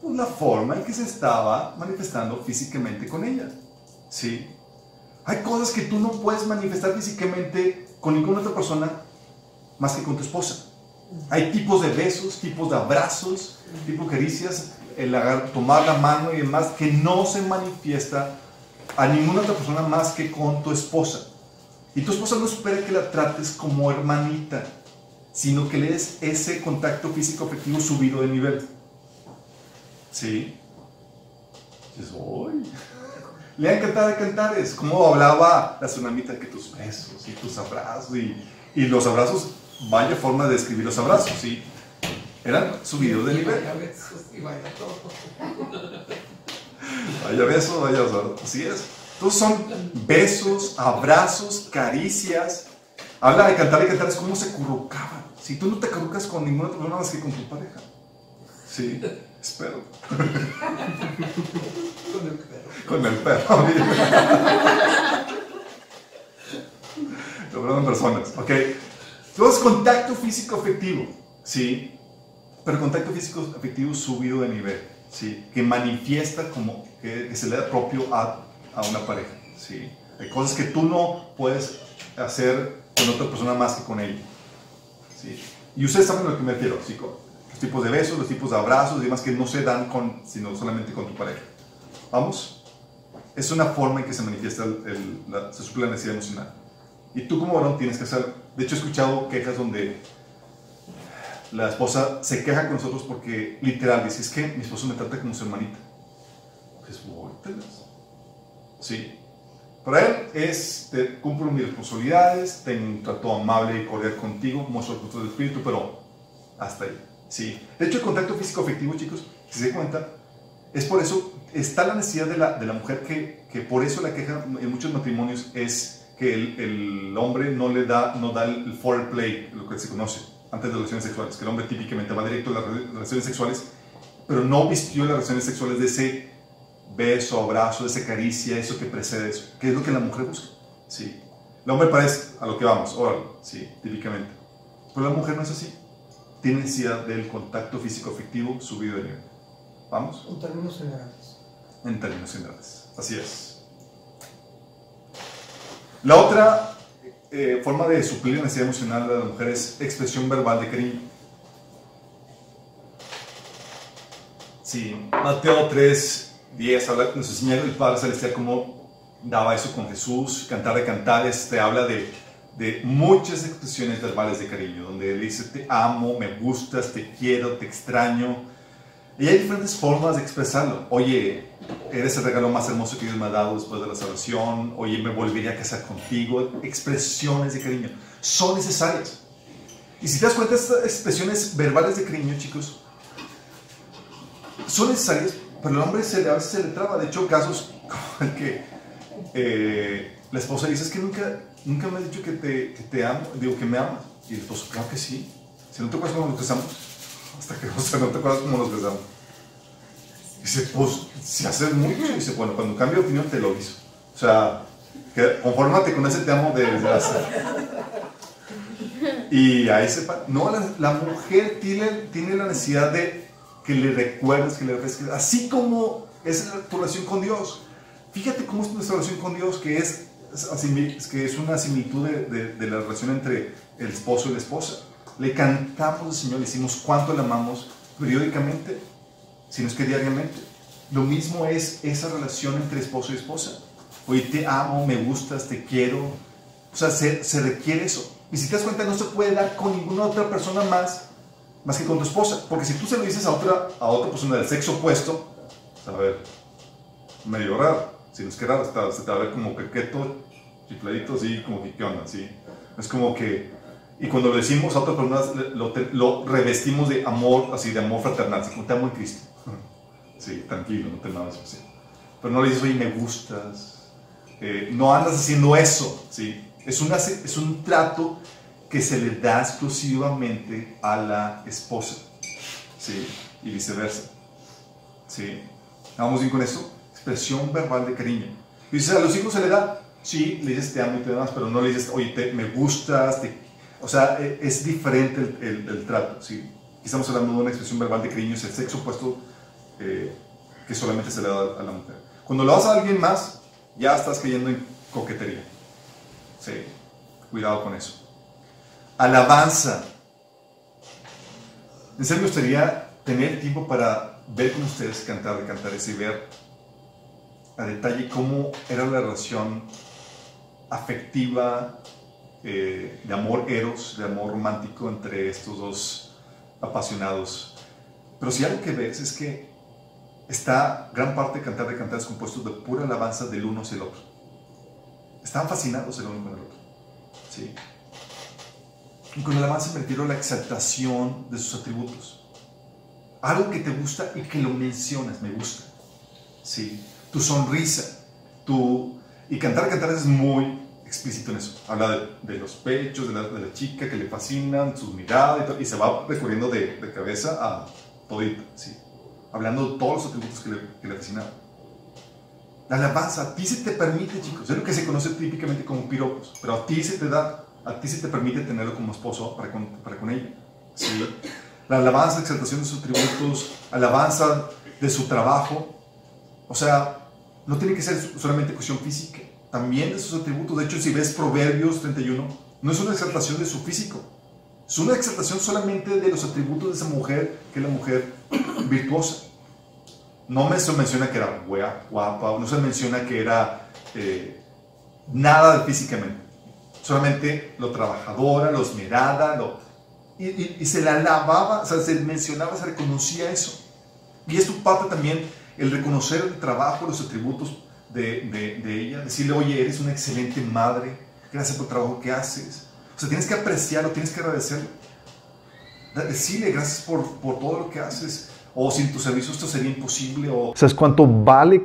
Pues la forma en que se estaba manifestando físicamente con ella. ¿Sí? Hay cosas que tú no puedes manifestar físicamente con ninguna otra persona más que con tu esposa. Hay tipos de besos, tipos de abrazos, tipos de caricias, el tomar la mano y demás que no se manifiesta a ninguna otra persona más que con tu esposa. Y tu esposa no espera que la trates como hermanita, sino que le des ese contacto físico afectivo subido de nivel. ¿Sí? Dices, ¡Uy! Lean Cantar de Cantares, como hablaba la tsunamita que tus besos y tus abrazos y, y los abrazos, vaya forma de describir los abrazos, ¿sí? Eran subidos de nivel. Vaya besos y vaya todo. Vaya besos, vaya así es. Entonces son besos, abrazos, caricias. Habla de cantar y cantar, es como se currucaban. Si tú no te currucas con ninguna persona más que con tu pareja. Sí, espero. con el perro. Con el perro. Lo en personas, ok. Entonces, contacto físico afectivo, ¿sí? Pero contacto físico afectivo subido de nivel, ¿sí? Que manifiesta como que, se le da propio a, a, una pareja, ¿sí? Hay cosas que tú no puedes hacer con otra persona más que con ella, ¿sí? Y ustedes saben a lo que me refiero, ¿sí? Los tipos de besos, los tipos de abrazos y demás que no se dan con, sino solamente con tu pareja. ¿Vamos? Es una forma en que se manifiesta el, la, se suple la necesidad emocional. Y tú como varón tienes que hacer, de hecho he escuchado quejas donde la esposa se queja con nosotros porque literal dice, es que mi esposo me trata como su hermanita. Pues, sí. Para él es, te cumplo mis responsabilidades, tengo un trato amable y cordial contigo, muestro el fruto del espíritu, pero hasta ahí. Sí. De hecho, el contacto físico afectivo, chicos, si se cuenta, es por eso, está la necesidad de la, de la mujer que, que por eso la queja en muchos matrimonios es que el, el, hombre no le da, no da el, foreplay, lo que se conoce, antes de las relaciones sexuales, que el hombre típicamente va directo a las relaciones sexuales, pero no vistió las relaciones sexuales de ese beso, abrazo, de esa caricia, eso que precede eso, que es lo que la mujer busca. Sí. El hombre parece a lo que vamos, órale, sí, típicamente. Pero la mujer no es así. Tiene necesidad del contacto físico afectivo subido de nivel. ¿Vamos? En términos generales. En términos generales, así es. La otra eh, forma de suplir la necesidad emocional de la mujer es expresión verbal de cariño. Sí, Mateo 3, 10 habla, nos enseña el Padre Celestial cómo daba eso con Jesús. Cantar de cantares te habla de, de muchas expresiones verbales de cariño, donde dice te amo, me gustas, te quiero, te extraño. Y hay diferentes formas de expresarlo. Oye, eres el regalo más hermoso que Dios me ha dado después de la salvación. Oye, me volvería a casar contigo. Expresiones de cariño son necesarias. Y si te das cuenta, estas expresiones verbales de cariño, chicos, son necesarias, pero el hombre se, a veces se le traba. De hecho, casos como el que eh, la esposa dice, es que nunca, nunca me has dicho que te, que te amo, digo que me amas. Y el esposo, claro que sí. Si no te acuerdas cómo nos casamos, hasta que no te acuerdas cómo nos besamos. Dice, pues, si haces mucho. Dice, bueno, cuando cambie de opinión te lo hizo. O sea, que, conformate con ese te amo de desgracia. Y ahí se No, la, mujer tiene, tiene la necesidad de que le recuerdes, que le refresques, así como es tu relación con Dios. Fíjate cómo es nuestra relación con Dios, que es, que es una similitud de, de, la relación entre el esposo y la esposa. Le cantamos al Señor, le decimos cuánto le amamos periódicamente sino es que diariamente. Lo mismo es esa relación entre esposo y esposa. Hoy te amo, me gustas, te quiero. O sea, se, se, requiere eso. Y si te das cuenta, no se puede dar con ninguna otra persona más, más que con tu esposa. Porque si tú se lo dices a otra, a otra persona del sexo opuesto, a ver, medio raro. Si no es que raro, se te va a ver como quequeto, chifladito, así, como que qué onda, ¿sí? Es como que y cuando lo decimos a otras personas, lo, lo, revestimos de amor, así de amor fraternal, así como te amo en Cristo. Sí, tranquilo, no te nada especial. Pero no le dices, oye, me gustas. Eh, no andas haciendo eso, ¿sí? Es, una, es un trato que se le da exclusivamente a la esposa, ¿sí? Y viceversa, ¿sí? ¿Vamos bien con eso? Expresión verbal de cariño. Y dices, a los hijos se le da, sí, le dices te amo y te demás, pero no le dices, oye, te, me gustas, te, o sea, e, es diferente el, el, trato, ¿sí? Estamos hablando de una expresión verbal de cariño, es el sexo opuesto eh, que solamente se le da a la mujer. Cuando lo das a alguien más, ya estás cayendo en coquetería. Sí, cuidado con eso. Alabanza. En serio me gustaría tener tiempo para ver con ustedes cantar de cantares y ver a detalle cómo era la relación afectiva, eh, de amor eros, de amor romántico entre estos dos apasionados. Pero si algo que ves es que está gran parte de Cantar de Cantares compuesto de pura alabanza del uno hacia el otro. Están fascinados el uno con el otro. ¿sí? Y con la alabanza me refiero a la exaltación de sus atributos. Algo que te gusta y que lo mencionas, me gusta. ¿sí? Tu sonrisa, tu... Y Cantar de Cantares es muy explícito en eso. Habla de, los pechos de la, chica que le fascinan, sus miradas y, y se va recorriendo de, de cabeza a todita, ¿sí? hablando de todos los atributos que le, que le fascinaban. La alabanza a ti se te permite, chicos, es lo que se conoce típicamente como piropos, pero a ti se te da, a ti se te permite tenerlo como esposo para con, para con ella. ¿sí? La alabanza, exaltación de sus atributos, alabanza de su trabajo, o sea, no tiene que ser solamente cuestión física, también de sus atributos. De hecho, si ves Proverbios 31, no es una exaltación de su físico, es una exaltación solamente de los atributos de esa mujer, que es la mujer virtuosa. No se menciona que era guapa, no se menciona que era eh, nada físicamente. Solamente lo trabajadora, lo esmerada, lo, y, se la alababa, o sea, se mencionaba, se reconocía eso. Y esto parte también el reconocer el trabajo, los atributos de, de, de ella, decirle, oye, eres una excelente madre, gracias por el trabajo que haces, o sea, tienes que apreciarlo, tienes que agradecerlo. Decirle gracias por, por todo lo que haces. O sin tu servicio esto sería imposible. O... ¿Sabes cuánto vale?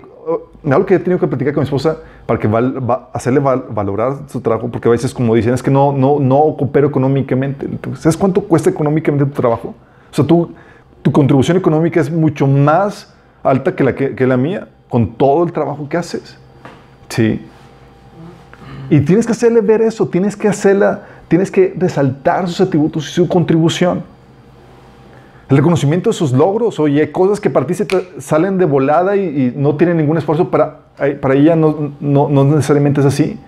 Algo que he tenido que platicar con mi esposa para que va, hacerle valorar su trabajo, porque a veces, como dicen, es que no, no, no coopero económicamente. ¿Sabes cuánto cuesta económicamente tu trabajo? O sea, tu, tu contribución económica es mucho más alta que la, que, que la mía, con todo el trabajo que haces. Sí. Y tienes que hacerle ver eso, tienes que hacerla tienes que resaltar sus atributos y su contribución. El reconocimiento de sus logros, oye, cosas que para ti se salen de volada y, no tienen ningún esfuerzo, para, para ella no, no, no, necesariamente es así.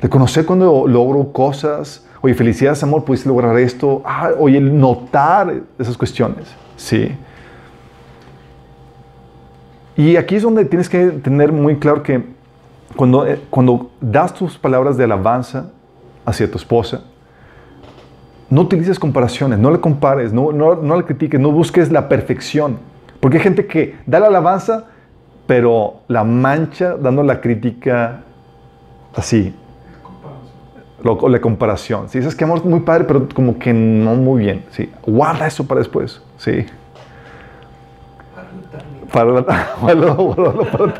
Reconocer cuando logro cosas, oye, felicidades, amor, pudiste lograr esto. Ah, oye, notar esas cuestiones, ¿sí? Y aquí es donde tienes que tener muy claro que cuando, eh, cuando das tus palabras de alabanza, hacia tu esposa, no utilices comparaciones, no le compares, no, no, no le critiques, no busques la perfección. Porque hay gente que da la alabanza, pero la mancha dando la crítica así. Lo, la comparación. Si dices que amor muy padre, pero como que no muy bien. ¿sí? Guarda eso para después. ¿sí? Para para, para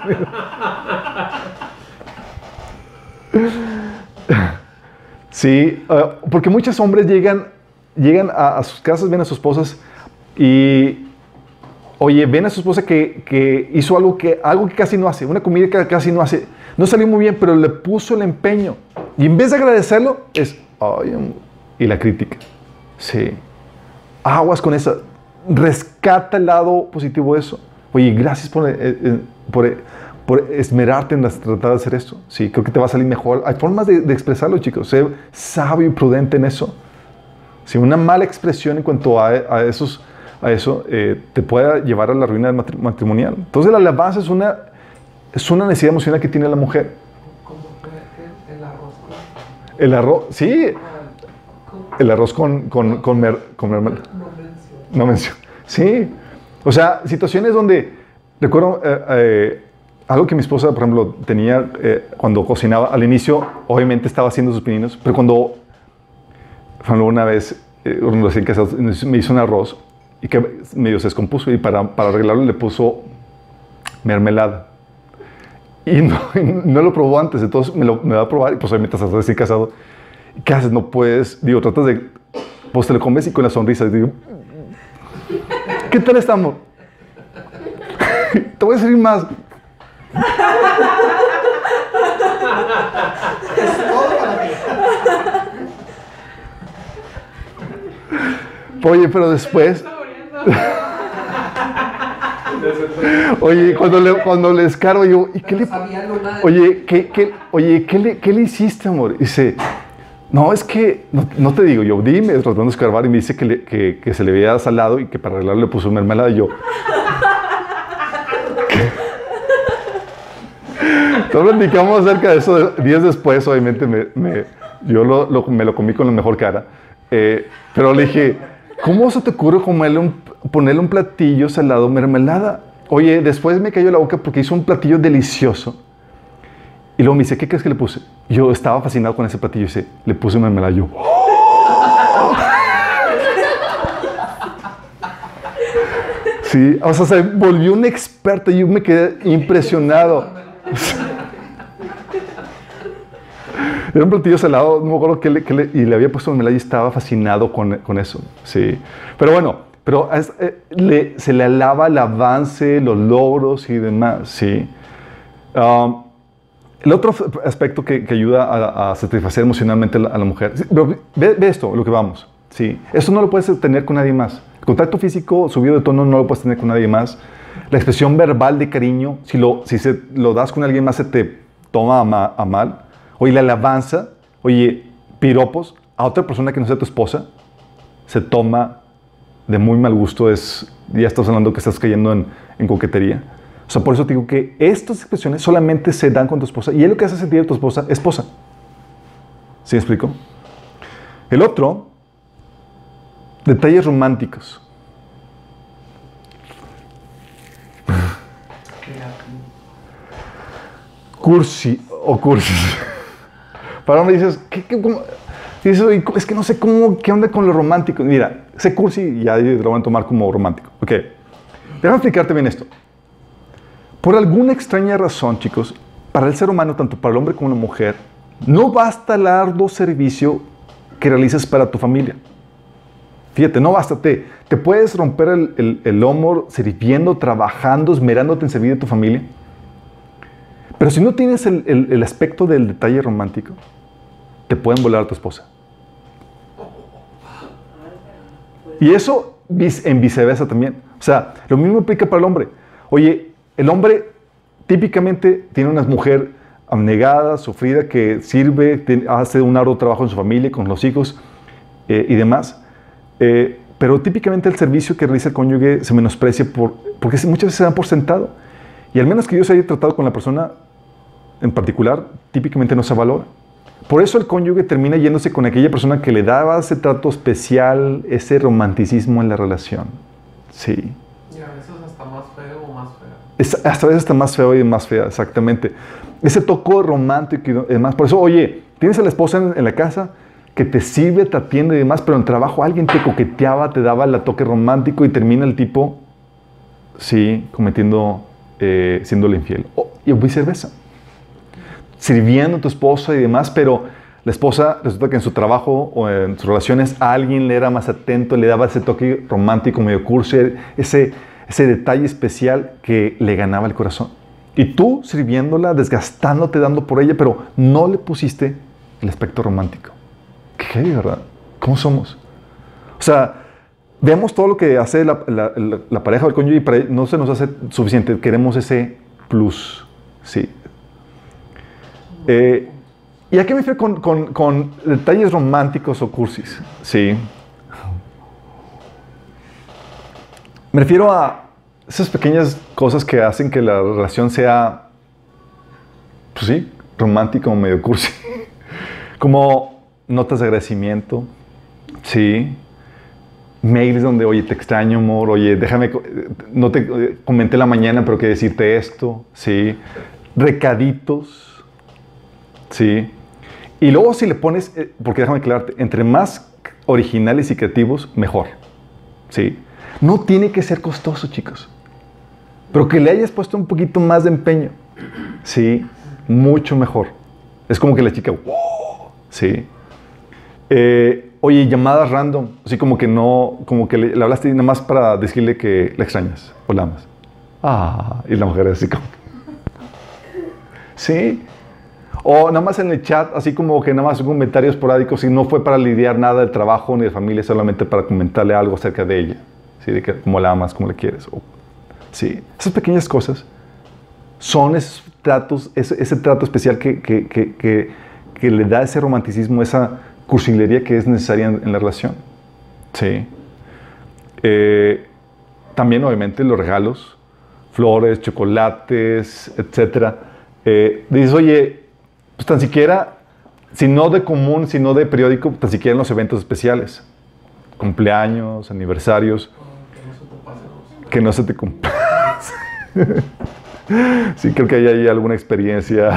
Sí, eh, porque muchos hombres llegan, llegan a, sus casas, ven a sus esposas y, oye, ven a su esposa que, que, hizo algo que, algo que casi no hace, una comida que casi no hace. No salió muy bien, pero le puso el empeño. Y en vez de agradecerlo, es, ay, y la crítica. Sí. Aguas con esa. Rescata el lado positivo de eso. Oye, gracias por, eh, eh, por por esmerarte en tratar de hacer esto. Sí, creo que te va a salir mejor. Hay formas de, expresarlo, chicos. Sé sabio y prudente en eso. Si una mala expresión en cuanto a, esos, a eso eh, te puede llevar a la ruina matrimonial. Entonces la alabanza es una, es una necesidad emocional que tiene la mujer. ¿Cómo el arroz? El arroz, sí. El arroz con, con, con, mer, con No menciono. No menciono. Sí. O sea, situaciones donde, recuerdo, eh, eh, algo que mi esposa, por ejemplo, tenía eh, cuando cocinaba, al inicio, obviamente estaba haciendo sus pininos, pero cuando, por una vez, eh, recién me hizo un arroz y que medio se descompuso y para, para arreglarlo le puso mermelada. Y no, no, lo probó antes, entonces me lo me va a probar y pues obviamente estás recién casado. ¿Qué haces? No puedes, digo, tratas de, pues te lo comes y con la sonrisa, digo, ¿qué tal estamos? te voy a decir más. Oye, pero después. Oye, cuando le, cuando le yo, ¿y qué le. Oye, ¿qué, qué, oye, ¿qué le, ¿qué le hiciste, amor? Y dice, no, es que, no, te digo, yo dime, tratando de escarbar, y me dice que, se le había salado y que para arreglarlo le puso mermelada. Y yo, Solo platicamos acerca de eso días después, obviamente me, yo lo, lo- me lo comí con la mejor cara. Eh, pero le dije, ¿cómo se te ocurre comerle un- ponerle un platillo salado mermelada? Oye, después me cayó la boca porque hizo un platillo delicioso. Y luego me dice, ¿qué crees que le puse? Yo estaba fascinado con ese platillo y dice, le puse mermelada. Yo, Sí, o sea, se volvió un experto y yo me quedé impresionado. Era un platillo salado, no me acuerdo qué le, y le había puesto mermelada y estaba fascinado con, con eso. Sí, pero bueno, pero eh, le- se le alaba el avance, los logros y demás. Sí. Um, el otro aspecto que, ayuda a, satisfacer emocionalmente a la, mujer. Ve, esto, lo que vamos. Sí. Eso no lo puedes tener con nadie más. El contacto físico subido de tono no lo puedes tener con nadie más. La expresión verbal de cariño, si lo, si se, lo das con alguien más, se te toma a, ma- a mal. Oye, la alabanza, oye, piropos a otra persona que no sea tu esposa, se toma de muy mal gusto. Es, ya estás hablando que estás cayendo en, en coquetería. O sea, por eso te digo que estas expresiones solamente se dan con tu esposa y es lo que hace sentir a tu esposa esposa. ¿Sí me explico? El otro, detalles románticos. Cursi o cursis. Para hombre dices, ¿qué? Dices, "Oye, es que no sé cómo, qué onda con lo romántico. Mira, sé cursi y ya lo van a tomar como romántico. Ok. Déjame explicarte bien esto. Por alguna extraña razón, chicos, para el ser humano, tanto para el hombre como la mujer, no basta el arduo servicio que realices para tu familia. Fíjate, no basta. Te, te puedes romper el, el, sirviendo, trabajando, esmerándote en servir a tu familia. Pero si no tienes el, el- aspecto del detalle romántico, te pueden volar a tu esposa. Y eso en viceversa también. O sea, lo mismo aplica para el hombre. Oye, el hombre típicamente tiene una mujer abnegada, sufrida, que sirve, hace un arduo trabajo en su familia, con los hijos eh, y demás. Eh, pero típicamente el servicio que realiza el cónyuge se menosprecia por, porque muchas veces se dan por sentado. Y al menos que yo se haya tratado con la persona en particular, típicamente no se valora. Por eso el cónyuge termina yéndose con aquella persona que le daba ese trato especial, ese romanticismo en la relación. Sí. Y a veces hasta más feo o más feo. Es, hasta veces está más feo y más fea, exactamente. Ese toco romántico y demás. Por eso, oye, tienes a la esposa en, la casa que te sirve, te atiende y demás, pero en el trabajo alguien te coqueteaba, te daba el toque romántico y termina el tipo, sí, cometiendo, eh, siéndole infiel. O- y viceversa. Sirviendo a tu esposa y demás, pero la esposa resulta que en su trabajo o en sus relaciones a alguien le era más atento, le daba ese toque romántico, medio curso, ese, ese detalle especial que le ganaba el corazón. Y tú sirviéndola, desgastándote, dando por ella, pero no le pusiste el aspecto romántico. ¿Qué, verdad? ¿Cómo somos? O sea, vemos todo lo que hace la, la- pareja del cónyuge y no se nos hace suficiente. Queremos ese plus. Sí. Eh, ¿Y a qué me refiero con- con detalles románticos o cursis? Sí. Me refiero a esas pequeñas cosas que hacen que la relación sea, pues sí, romántica o medio cursi. Como notas de agradecimiento, sí. Mails donde, oye, te extraño, amor, oye, déjame, no te comenté la mañana, pero quiero decirte esto, sí. Recaditos, sí. Y luego si le pones, eh, porque déjame aclararte, entre más originales y creativos, mejor, sí. No tiene que ser costoso, chicos. Pero que le hayas puesto un poquito más de empeño, sí, mucho mejor. Es como que la chica, wow, sí. Eh, oye, llamadas random, así como que no, como que le, hablaste nada más para decirle que la extrañas o la amas. Ah, y la mujer así como, sí. O nada más en el chat, así como que nada más un comentario esporádico, si no fue para lidiar nada del trabajo ni de familia, solamente para comentarle algo acerca de ella, ¿sí? de que, cómo la amas, cómo la quieres. O- Sí, esas pequeñas cosas son esos ese, trato especial que, que, le da ese romanticismo, esa cursilería que es necesaria en, en la relación. Sí. Eh, también, obviamente, los regalos, flores, chocolates, etc. Eh, dices, oye, pues tan siquiera, si no de común, si no de periódico, tan siquiera en los eventos especiales. Cumpleaños, aniversarios, que no se te cumpla. sí, creo que hay ahí alguna experiencia.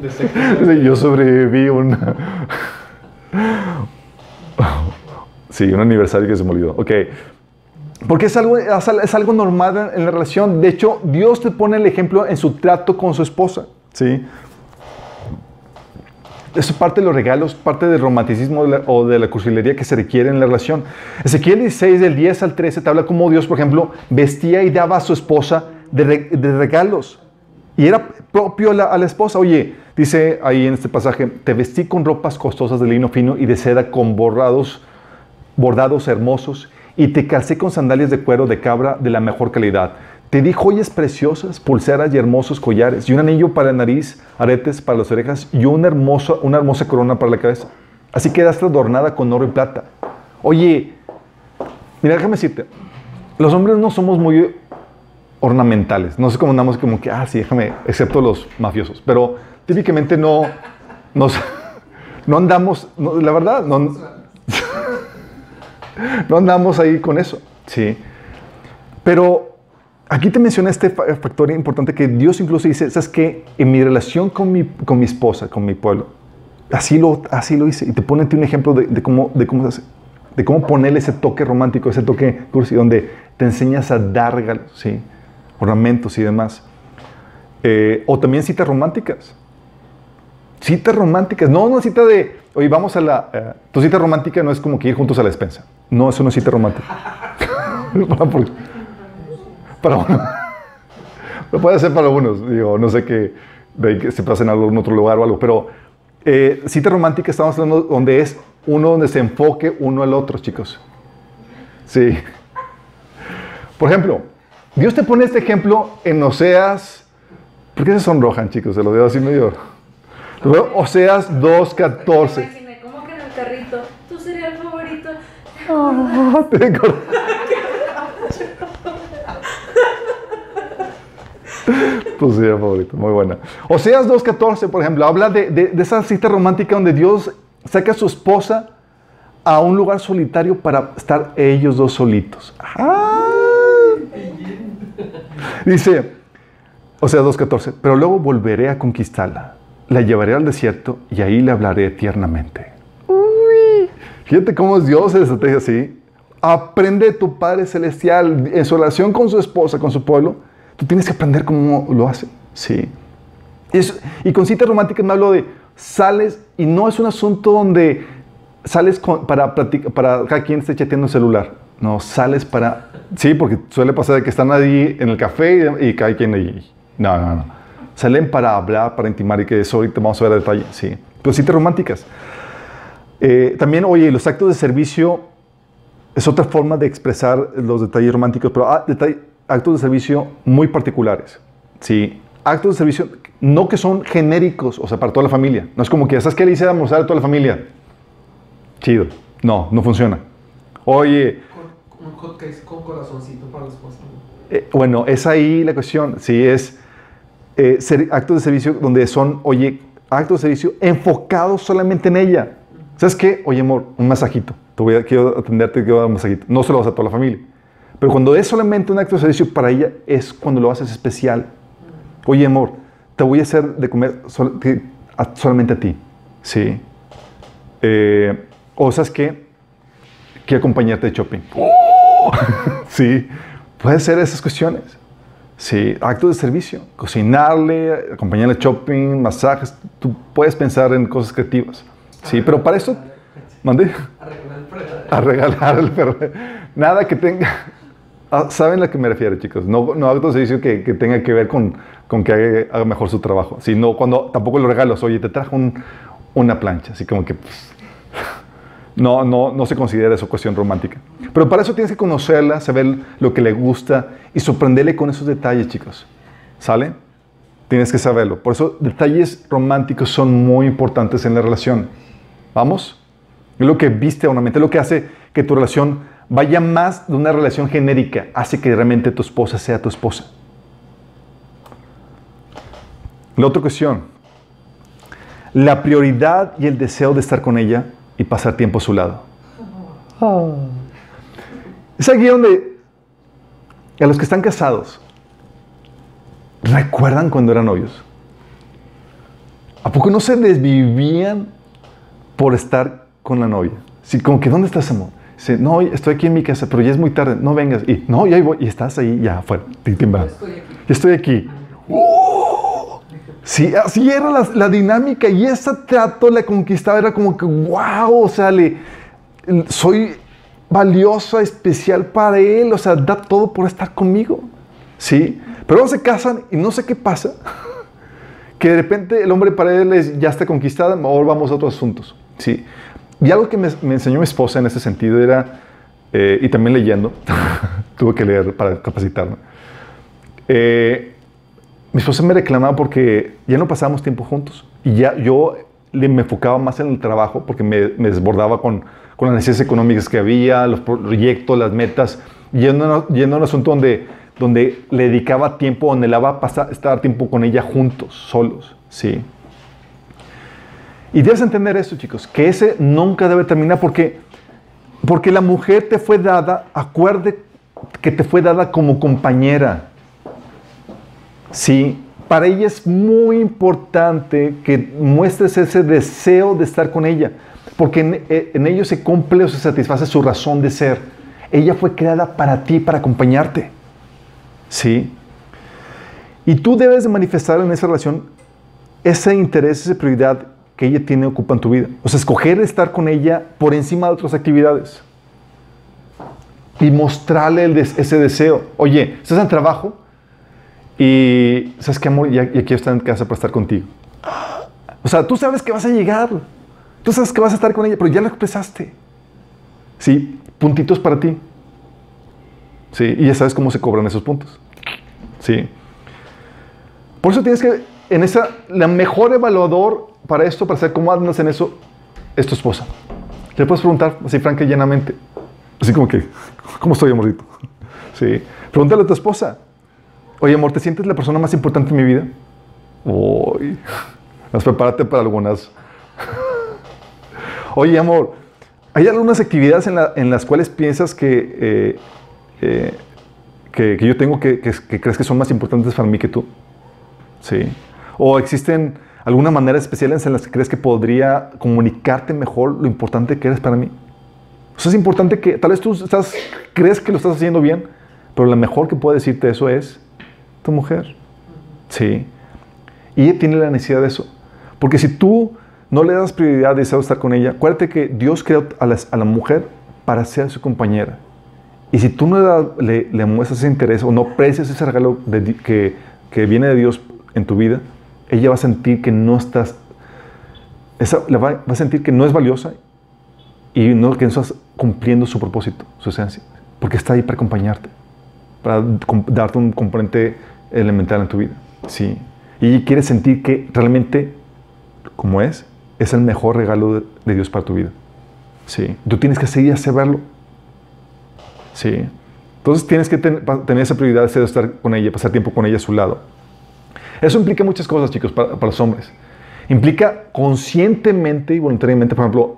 Yo sobreviví un... Sí, un aniversario que se me olvidó. Ok. Porque es algo, es al- es algo normal en la relación. De hecho, Dios te pone el ejemplo en su trato con su esposa. ¿Sí? Es parte de los regalos, parte del romanticismo o de la cursilería que se requiere en la relación. Ezequiel 16, del 10 al 13, te habla cómo Dios, por ejemplo, vestía y daba a su esposa de, re- de regalos. Y era propio a la, a la esposa. Oye, dice ahí en este pasaje, te vestí con ropas costosas de lino fino y de seda con bordados, bordados hermosos y te calcé con sandalias de cuero de cabra de la mejor calidad. Te di joyas preciosas, pulseras y hermosos collares y un anillo para la nariz, aretes para las orejas y una hermosa, una hermosa corona para la cabeza. Así quedaste adornada con oro y plata. Oye, mira, déjame decirte, los hombres no somos muy ornamentales. No sé cómo andamos como que, ah, sí, déjame, excepto los mafiosos. Pero típicamente no, nos, no andamos, no, la verdad, no, no andamos ahí con eso. Sí. Pero aquí te mencioné este fa- factor importante que Dios incluso dice, ¿sabes qué? En mi relación con mi, con mi esposa, con mi pueblo, así lo, así lo hice. Y te pone un ejemplo de, cómo, de, cómo de cómo ponerle ese toque romántico, ese toque cursi, donde te enseñas a dar regalos, ¿sí? ornamentos y demás. Eh, o también citas románticas. Citas románticas. No una cita de, oye, vamos a la... eh, tu cita romántica no es como que ir juntos a la despensa. No, eso no es cita romántica. para, uno. Lo puede hacer para algunos. Digo, no sé qué, de que se pasen a algún otro lugar o algo. Pero eh, cita romántica estamos hablando donde es uno donde se enfoque uno al otro, chicos. Sí. Por ejemplo, Dios te pone este ejemplo en Oseas. ¿Por qué se sonrojan, chicos? Se lo veo así medio. Oseas 2.14. Imaginé como que en el carrito, tu cereal favorito. Te Tu serie favorito, muy buena. Oseas 2.14, por ejemplo, habla de, de- de esa cita romántica donde Dios saca a su esposa a un lugar solitario para estar ellos dos solitos. ¡Ay! Dice, Oseas 2.14, pero luego volveré a conquistarla, la llevaré al desierto y ahí le hablaré tiernamente. Uy, fíjate cómo es Dios se estrategia así. Aprende de tu Padre Celestial en su relación con su esposa, con su pueblo. Tú tienes que aprender cómo lo hace. Sí. Y, es- y con citas románticas me hablo de sales y no es un asunto donde sales con- para, para cada quien esté chateando el celular. No, sales para... Sí, porque suele pasar que están ahí en el café y, y cada quien ahí. No, no, no. Salen para hablar, para intimar y que eso ahorita vamos a ver a detalle. Sí. Pero citas románticas. Eh, también, oye, los actos de servicio es otra forma de expresar los detalles románticos, pero ah, detall- actos de servicio muy particulares. Sí, actos de servicio no que son genéricos, o sea, para toda la familia. No es como que, ¿sabes qué le hice a almorzar a toda la familia? Chido. No, no funciona. Oye, Con, un hot con corazoncito para la esposa. eh, bueno, es ahí la cuestión. Sí, es eh, ser- actos de servicio donde son, oye, actos de servicio enfocados solamente en ella. ¿Sabes qué? Oye, amor, un masajito. Te voy a, quiero atenderte, quiero dar un masajito. No se lo vas a toda la familia. Pero cuando es solamente un acto de servicio para ella, es cuando lo haces especial. Oye, amor, te voy a hacer de comer sol- que- a- solamente a ti. Sí. Eh, o sabes qué? Quiero acompañarte de shopping. sí. Puede ser esas cuestiones. Sí, actos de servicio, cocinarle, acompañarle shopping, masajes, tú puedes pensar en cosas creativas. Sí, pero para eso, preda. a regalar el perro. Nada que tenga. Ah, ¿Saben a qué me refiero, chicos? No, no actos de servicio que, que tenga que ver con, con que haga, mejor su trabajo, sino cuando tampoco los regalos, oye, te trajo un- una plancha, así como que. pues, No, no, no se considera eso cuestión romántica. Pero para eso tienes que conocerla, saber lo que le gusta y sorprenderle con esos detalles, chicos. ¿Sale? Tienes que saberlo. Por eso detalles románticos son muy importantes en la relación. ¿Vamos? Es lo que viste a una mente, lo que hace que tu relación vaya más de una relación genérica, hace que realmente tu esposa sea tu esposa. La otra cuestión, la prioridad y el deseo de estar con ella y pasar tiempo a su lado. Es aquí donde a los que están casados, ¿recuerdan cuando eran novios? ¿A poco no se desvivían por estar con la novia? Sí, como que, ¿dónde estás, amor? Dice, no, estoy aquí en mi casa, pero ya es muy tarde, no vengas. Y, no, ya voy, y estás ahí, ya afuera. Estoy aquí. Ya estoy aquí. ¡Oh! Sí, así era la, la dinámica y ese trato la conquistaba, era como que, wow, o sea, le, soy valiosa, especial para él, o sea, da todo por estar conmigo. Sí, pero luego se casan y no sé qué pasa, que de repente el hombre para él es, ya está conquistada, ahora vamos a otros asuntos. Sí, y algo que me, me enseñó mi esposa en ese sentido era, eh, y también leyendo, tuve que leer para capacitarme. Eh, mi esposa me reclamaba porque ya no pasábamos tiempo juntos y ya yo me enfocaba más en el trabajo porque me, me desbordaba con, con las necesidades económicas que había, los proyectos, las metas, yendo, yendo a un asunto donde, donde le dedicaba tiempo, donde la va a pasar, estar tiempo con ella juntos, solos, ¿sí? Y debes entender eso, chicos, que ese nunca debe terminar porque, porque la mujer te fue dada, acuerde que te fue dada como compañera. Sí, para ella es muy importante que muestres ese deseo de estar con ella, porque en, eh, en ello se cumple o se satisface su razón de ser. Ella fue creada para ti, para acompañarte. Sí. Y tú debes de manifestar en esa relación ese interés, esa prioridad que ella tiene ocupa en tu vida. O sea, escoger estar con ella por encima de otras actividades. Y mostrarle ese deseo. Oye, estás en trabajo y sabes que amor, ya, ya quiero en casa para estar contigo. O sea, tú sabes que vas a llegar. Tú sabes que vas a estar con ella, pero ya lo expresaste. Sí, puntitos para ti. Sí, y ya sabes cómo se cobran esos puntos. Sí. Por eso tienes que, en esa, la mejor evaluador para esto, para saber cómo andas en eso, es tu esposa. Le puedes preguntar así franca y llanamente. Así como que, ¿cómo estoy, amorito? Sí. Pregúntale a tu esposa. Oye, amor, ¿te sientes la persona más importante en mi vida? Uy. Más prepárate para algunas. Oye, amor, ¿hay algunas actividades en, la- en las cuales piensas que, eh, eh, que, que yo tengo que, que- que crees que son más importantes para mí que tú? Sí. ¿O existen alguna manera especial en las que crees que podría comunicarte mejor lo importante que eres para mí? O sea, es importante que tal vez tú estás, crees que lo estás haciendo bien, pero la mejor que puede decirte eso es tu mujer. Sí. Y ella tiene la necesidad de eso. Porque si tú no le das prioridad de deseo estar con ella, acuérdate que Dios creó a, las- a la mujer para ser su compañera. Y si tú no le, le- le muestras ese interés o no aprecias ese regalo de que, que viene de Dios en tu vida, ella va a sentir que no estás, esa, va, va a sentir que no es valiosa y no, que no estás cumpliendo su propósito, su esencia, porque está ahí para acompañarte, para darte un componente elemental en tu vida. Sí. Y ella quiere sentir que realmente, como es, es el mejor regalo de, Dios para tu vida. Sí. Tú tienes que seguir hacer verlo. Sí. Entonces tienes que tener esa prioridad de estar con ella, pasar tiempo con ella a su lado. Eso implica muchas cosas, chicos, para, para los hombres. Implica conscientemente y voluntariamente, por ejemplo,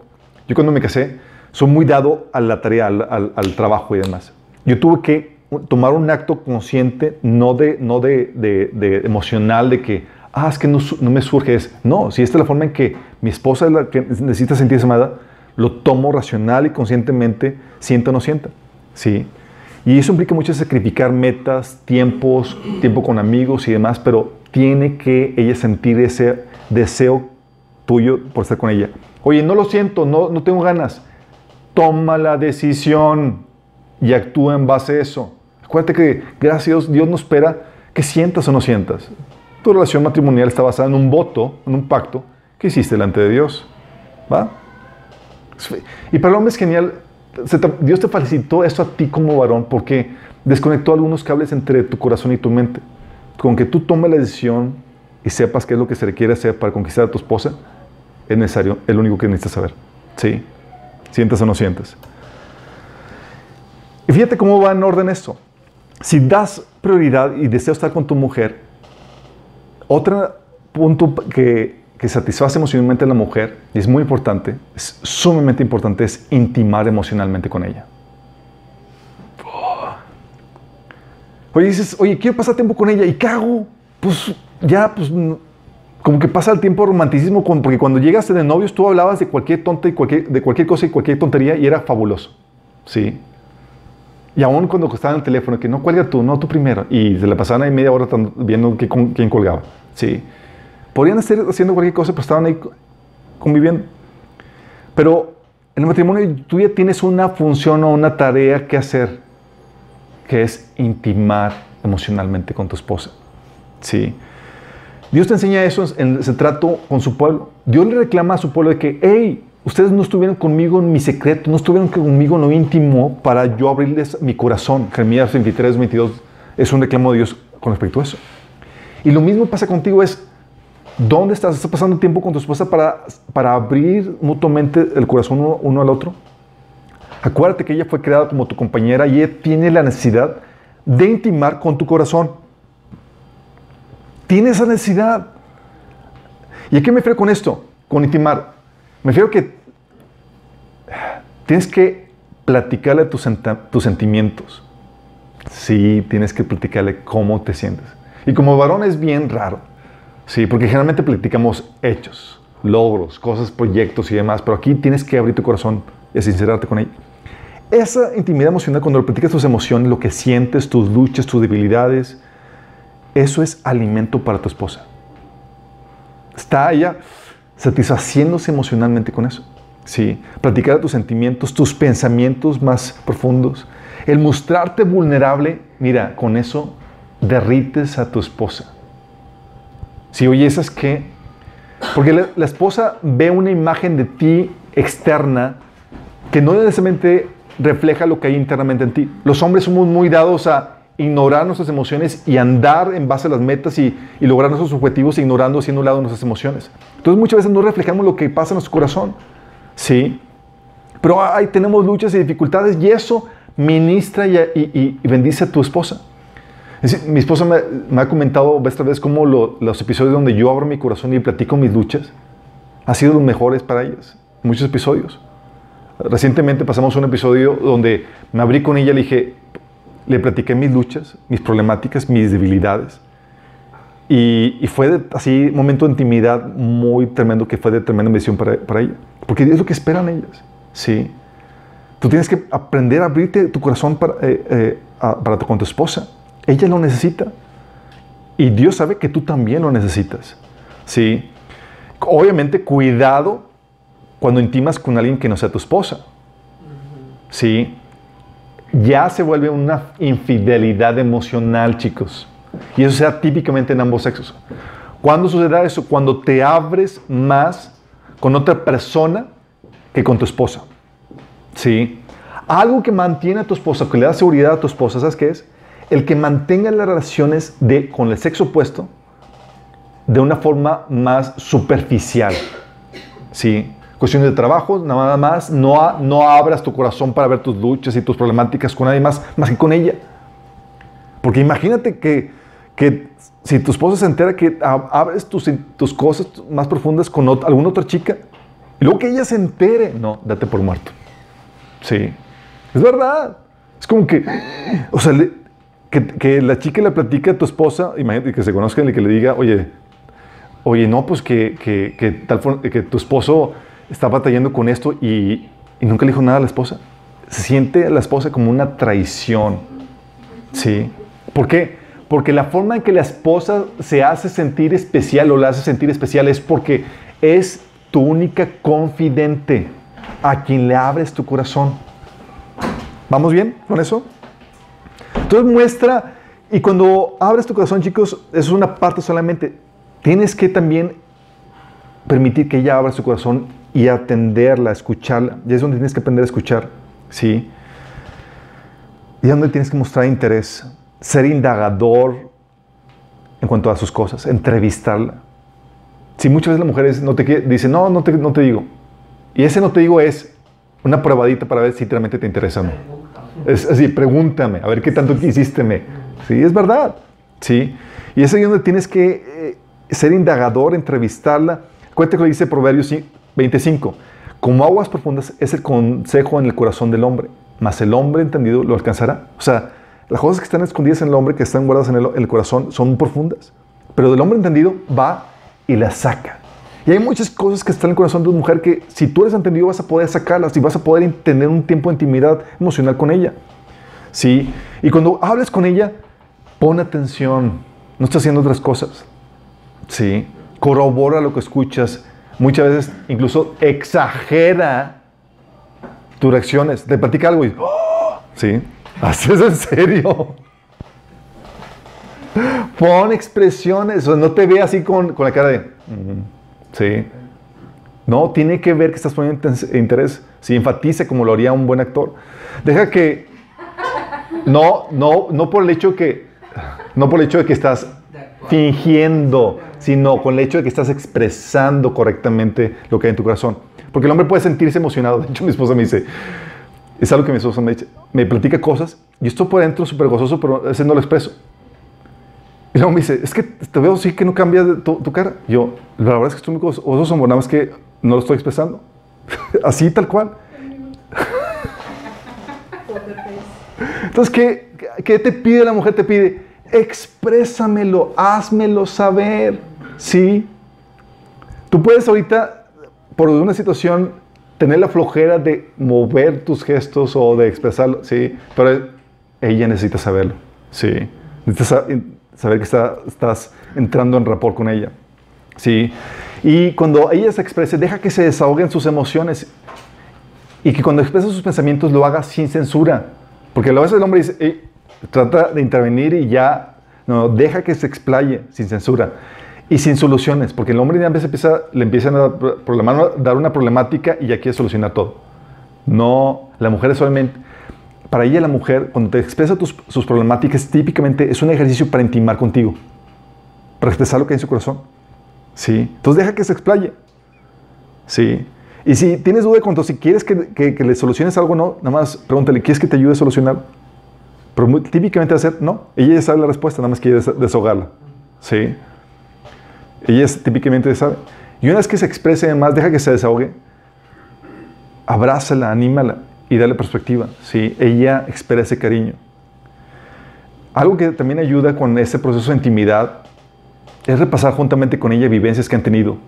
yo cuando me casé, soy muy dado a la tarea, al, al- al trabajo y demás. Yo tuve que tomar un acto consciente, no de, no de, de- de emocional, de que, ah, es que no, no me surge, es, no, si esta es la forma en que mi esposa es la que necesita sentirse amada, lo tomo racional y conscientemente, sienta o no sienta. ¿sí? Y eso implica mucho sacrificar metas, tiempos, tiempo con amigos y demás, pero tiene que ella sentir ese deseo tuyo por estar con ella. Oye, no lo siento, no, no tengo ganas. Toma la decisión y actúa en base a eso. Acuérdate que, gracias a Dios, Dios no espera que sientas o no sientas. Tu relación matrimonial está basada en un voto, en un pacto que hiciste delante de Dios. ¿Va? Y para el hombre es genial. Dios te facilitó esto a ti como varón porque desconectó algunos cables entre tu corazón y tu mente. Con que tú tomes la decisión y sepas qué es lo que se requiere hacer para conquistar a tu esposa, es necesario, es lo único que necesitas saber. ¿Sí? Sientas o no sientas. Y fíjate cómo va en orden esto. Si das prioridad y deseo estar con tu mujer, otro punto que, que satisface emocionalmente a la mujer, y es muy importante, es sumamente importante, es intimar emocionalmente con ella. Oye, dices, oye, quiero pasar tiempo con ella, ¿y hago? Pues ya, pues como que pasa el tiempo de romanticismo, porque cuando llegaste de novios tú hablabas de cualquier tonta y cualquier, de cualquier cosa y cualquier tontería y era fabuloso. Sí. Y aún cuando estaba en el teléfono, que no cuelga tú, no tú primero. Y se la pasaban ahí media hora viendo con- quién colgaba. Sí. Podrían estar haciendo cualquier cosa, pero estaban ahí co- conviviendo. Pero en el matrimonio tú ya tienes una función o una tarea que hacer, que es intimar emocionalmente con tu esposa. Sí. Dios te enseña eso en ese trato con su pueblo. Dios le reclama a su pueblo de que, hey, ustedes no estuvieron conmigo en mi secreto, no estuvieron conmigo en lo íntimo para yo abrirles mi corazón. Jeremías 23, 22 es un reclamo de Dios con respecto a eso. Y lo mismo pasa contigo es, ¿dónde estás? ¿Estás pasando tiempo con tu esposa para, para abrir mutuamente el corazón uno, uno al otro? Acuérdate que ella fue creada como tu compañera y ella tiene la necesidad de intimar con tu corazón. Tiene esa necesidad. ¿Y a qué me refiero con esto? Con intimar. Me refiero que tienes que platicarle tus, tus sentimientos. Sí, tienes que platicarle cómo te sientes. Y como varón es bien raro. Sí, porque generalmente platicamos hechos, logros, cosas, proyectos y demás, pero aquí tienes que abrir tu corazón y sincerarte con ella. Esa intimidad emocional, cuando platicas tus emociones, lo que sientes, tus luchas, tus debilidades, eso es alimento para tu esposa. Está ella satisfaciéndose emocionalmente con eso. Sí, platicar tus sentimientos, tus pensamientos más profundos. El mostrarte vulnerable, mira, con eso derrites a tu esposa. Si oye, ¿esas qué? Porque la, la esposa ve una imagen de ti externa que no necesariamente refleja lo que hay internamente en ti. Los hombres somos muy dados a ignorar nuestras emociones y andar en base a las metas y, lograr nuestros objetivos ignorando, haciendo un lado nuestras emociones. Entonces muchas veces no reflejamos lo que pasa en nuestro corazón. Sí. Pero ahí tenemos luchas y dificultades y eso ministra y, bendice a tu esposa. Mi esposa me, me ha comentado esta vez cómo lo- los episodios donde yo abro mi corazón y platico mis luchas han sido los mejores para ellas. Muchos episodios. Recientemente pasamos un episodio donde me abrí con ella, le dije, le platiqué mis luchas, mis problemáticas, mis debilidades. Y, y fue así un momento de intimidad muy tremendo que fue de tremenda bendición para, para ella. Porque es lo que esperan ellas. Sí. Tú tienes que aprender a abrirte tu corazón para, eh, eh, para tu- con tu esposa. Ella lo necesita. Y Dios sabe que tú también lo necesitas. Sí. Obviamente, cuidado cuando intimas con alguien que no sea tu esposa. Sí. Ya se vuelve una infidelidad emocional, chicos. Y eso se da típicamente en ambos sexos. ¿Cuándo sucederá eso? Cuando te abres más con otra persona que con tu esposa. Sí. Algo que mantiene a tu esposa, que le da seguridad a tu esposa, ¿sabes qué es? El que mantenga las relaciones de, con el sexo opuesto de una forma más superficial. Sí. Cuestiones de trabajo, nada más, no, no abras tu corazón para ver tus luchas y tus problemáticas con nadie más, más que con ella. Porque imagínate que, que si tu esposa se entera que ab- abres tus, tus cosas más profundas con ot- alguna otra chica, y luego que ella se entere, no, date por muerto. Sí, es verdad. Es como que, o sea, que, que la chica le platica a tu esposa, imagínate que se conozcan y que le diga, oye, oye, no, pues que, que, que tal que tu esposo está batallando con esto y, y nunca le dijo nada a la esposa. Se siente la esposa como una traición. Sí. ¿Por qué? Porque la forma en que la esposa se hace sentir especial o la hace sentir especial es porque es tu única confidente a quien le abres tu corazón. ¿Vamos bien con eso? Entonces muestra, y cuando abres tu corazón, chicos, eso es una parte solamente. Tienes que también permitir que ella abra su corazón y atenderla, escucharla. Y es donde tienes que aprender a escuchar, ¿sí? Y es donde tienes que mostrar interés, ser indagador en cuanto a sus cosas, entrevistarla. Si muchas veces las mujeres no te dicen, no, no te, no te digo. Y ese no te digo es una probadita para ver si realmente te interesa o no. Es así, pregúntame, a ver qué tanto quisiste me. Sí, es verdad. Sí. Y es ahí donde tienes que eh, ser indagador, entrevistarla. Cuéntate que lo dice Proverbios 25. Como aguas profundas es el consejo en el corazón del hombre, mas el hombre entendido lo alcanzará. O sea, las cosas que están escondidas en el hombre, que están guardadas en el, corazón, son profundas. Pero del hombre entendido va y las saca. Y hay muchas cosas que están en el corazón de una mujer que si tú eres entendido vas a poder sacarlas y vas a poder tener un tiempo de intimidad emocional con ella. ¿Sí? Y cuando hables con ella, pon atención. No estás haciendo otras cosas. ¿Sí? Corrobora lo que escuchas. Muchas veces incluso exagera tus reacciones. Te platica algo y... ¡oh! ¿Sí? ¿Haces en serio? Pon expresiones. O sea, no te ve así con, con la cara de... "Ujú". Sí. No, tiene que ver que estás poniendo interés. Si enfatice como lo haría un buen actor. Deja que. No, no, no por el hecho que. No por el hecho de que estás fingiendo, sino con el hecho de que estás expresando correctamente lo que hay en tu corazón. Porque el hombre puede sentirse emocionado. De hecho, mi esposa me dice. Es algo que mi esposa me dice. Me platica cosas y esto por dentro súper gozoso, pero a veces no lo expreso. Y luego me dice, es que te veo sí que no cambia tu, tu cara. Yo, la verdad es que estoy muy gozoso, nada más que no lo estoy expresando. Así, tal cual. Entonces, ¿qué, ¿qué te pide la mujer? Te pide, exprésamelo, házmelo saber. ¿Sí? Tú puedes ahorita, por una situación, tener la flojera de mover tus gestos o de expresarlo, ¿sí? Pero ella necesita saberlo, ¿sí? Necesitas sa- saber que está- estás entrando en rapport con ella, ¿sí? Y cuando ella se exprese, deja que se desahoguen sus emociones y que cuando expresa sus pensamientos lo haga sin censura. Porque a veces el hombre dice, "Ey, trata de intervenir y ya, no, deja que se explaye sin censura y sin soluciones, porque el hombre ya veces empieza, le empiezan a dar una problemática y ya quiere solucionar todo. No, la mujer es solamente, para ella la mujer, cuando te expresa tus- sus problemáticas, típicamente es un ejercicio para intimar contigo, para expresar lo que hay en su corazón. ¿Sí? Entonces deja que se explaye. ¿Sí? Y si tienes duda de cuanto si quieres que, que- que le soluciones algo o no, nada más pregúntale, ¿quieres que te ayude a solucionar? Pero típicamente va a ser, no. Ella ya sabe la respuesta, nada más quiere des- desahogarla. ¿Sí? Ella es, típicamente sabe. Y una vez que se exprese más, deja que se desahogue, abrázala, anímala y dale perspectiva. ¿Sí? Ella espera ese cariño. Algo que también ayuda con ese proceso de intimidad es repasar juntamente con ella vivencias que han tenido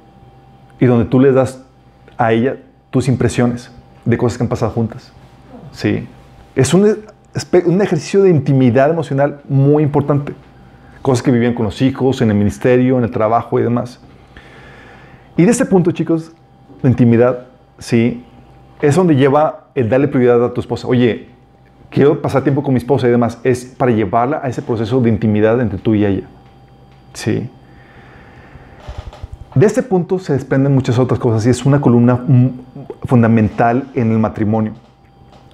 y donde tú le das a ella tus impresiones de cosas que han pasado juntas. Sí. Es un, un ejercicio de intimidad emocional muy importante. Cosas que vivían con los hijos, en el ministerio, en el trabajo y demás. Y de este punto, chicos, la intimidad, sí, es donde lleva el darle prioridad a tu esposa. Oye, quiero pasar tiempo con mi esposa y demás. Es para llevarla a ese proceso de intimidad entre tú y ella. Sí. De este punto se desprenden muchas otras cosas y es una columna fundamental en el matrimonio.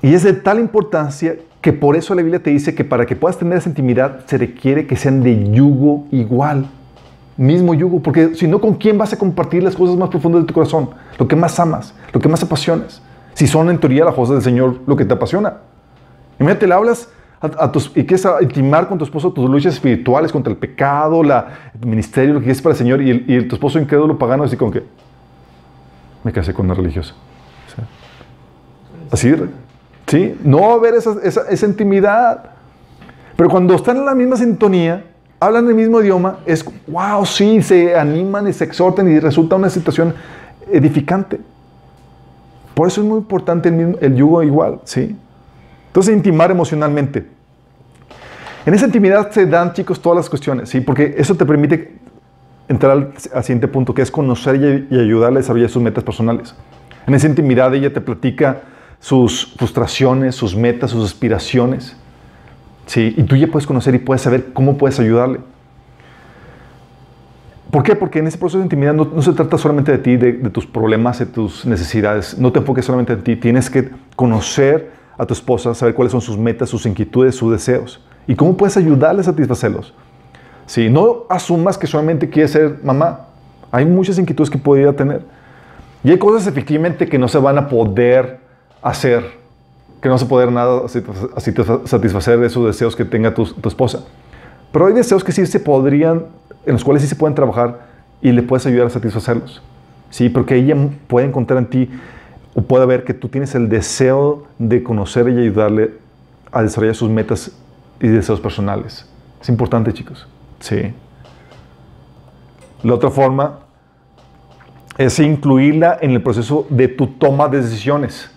Y es de tal importancia que por eso la Biblia te dice que para que puedas tener esa intimidad se requiere que sean de yugo igual. Mismo yugo, porque si no, ¿con quién vas a compartir las cosas más profundas de tu corazón? Lo que más amas, lo que más apasionas. Si son en teoría las cosas del Señor lo que te apasiona. Imagínate, le hablas a, tus, y quieres intimar con tu esposo tus luchas espirituales contra el pecado, la, el ministerio, lo que quieres para el Señor, y, tu esposo incrédulo pagano así con que me casé con una religiosa. ¿Sí? Así, ¿sí? No va a haber esa, esa, esa intimidad. Pero cuando están en la misma sintonía, hablan el mismo idioma, es wow, sí, se animan y se exhortan y resulta una situación edificante. Por eso es muy importante el, mismo- el yugo igual, ¿sí? Entonces, intimar emocionalmente. En esa intimidad se dan, chicos, todas las cuestiones, ¿sí? Porque eso te permite entrar al, al siguiente punto, que es conocer y, y a desarrollar sus metas personales. En esa intimidad ella te platica sus frustraciones, sus metas, sus aspiraciones, ¿sí? Y tú ya puedes conocer y puedes saber cómo puedes ayudarle. ¿Por qué? Porque en ese proceso de intimidad no, se trata solamente de ti, de, de tus problemas, de tus necesidades. No te enfoques solamente en ti. Tienes que conocer a tu esposa, saber cuáles son sus metas, sus inquietudes, sus deseos. Y cómo puedes ayudarle a satisfacerlos. Sí, no asumas que solamente quieres ser mamá. Hay muchas inquietudes que podría tener. Y hay cosas efectivamente que no se van a poder hacer, que no se puede nada satisfa- satisfacer esos deseos que tenga tu, tu esposa. Pero hay deseos que sí se podrían, en los cuales sí se pueden trabajar y le puedes ayudar a satisfacerlos. Sí, porque ella puede encontrar en ti o puede ver que tú tienes el deseo de conocer y ayudarle a desarrollar sus metas y deseos personales. Es importante, chicos. Sí. La otra forma es incluirla en el proceso de tu toma de decisiones.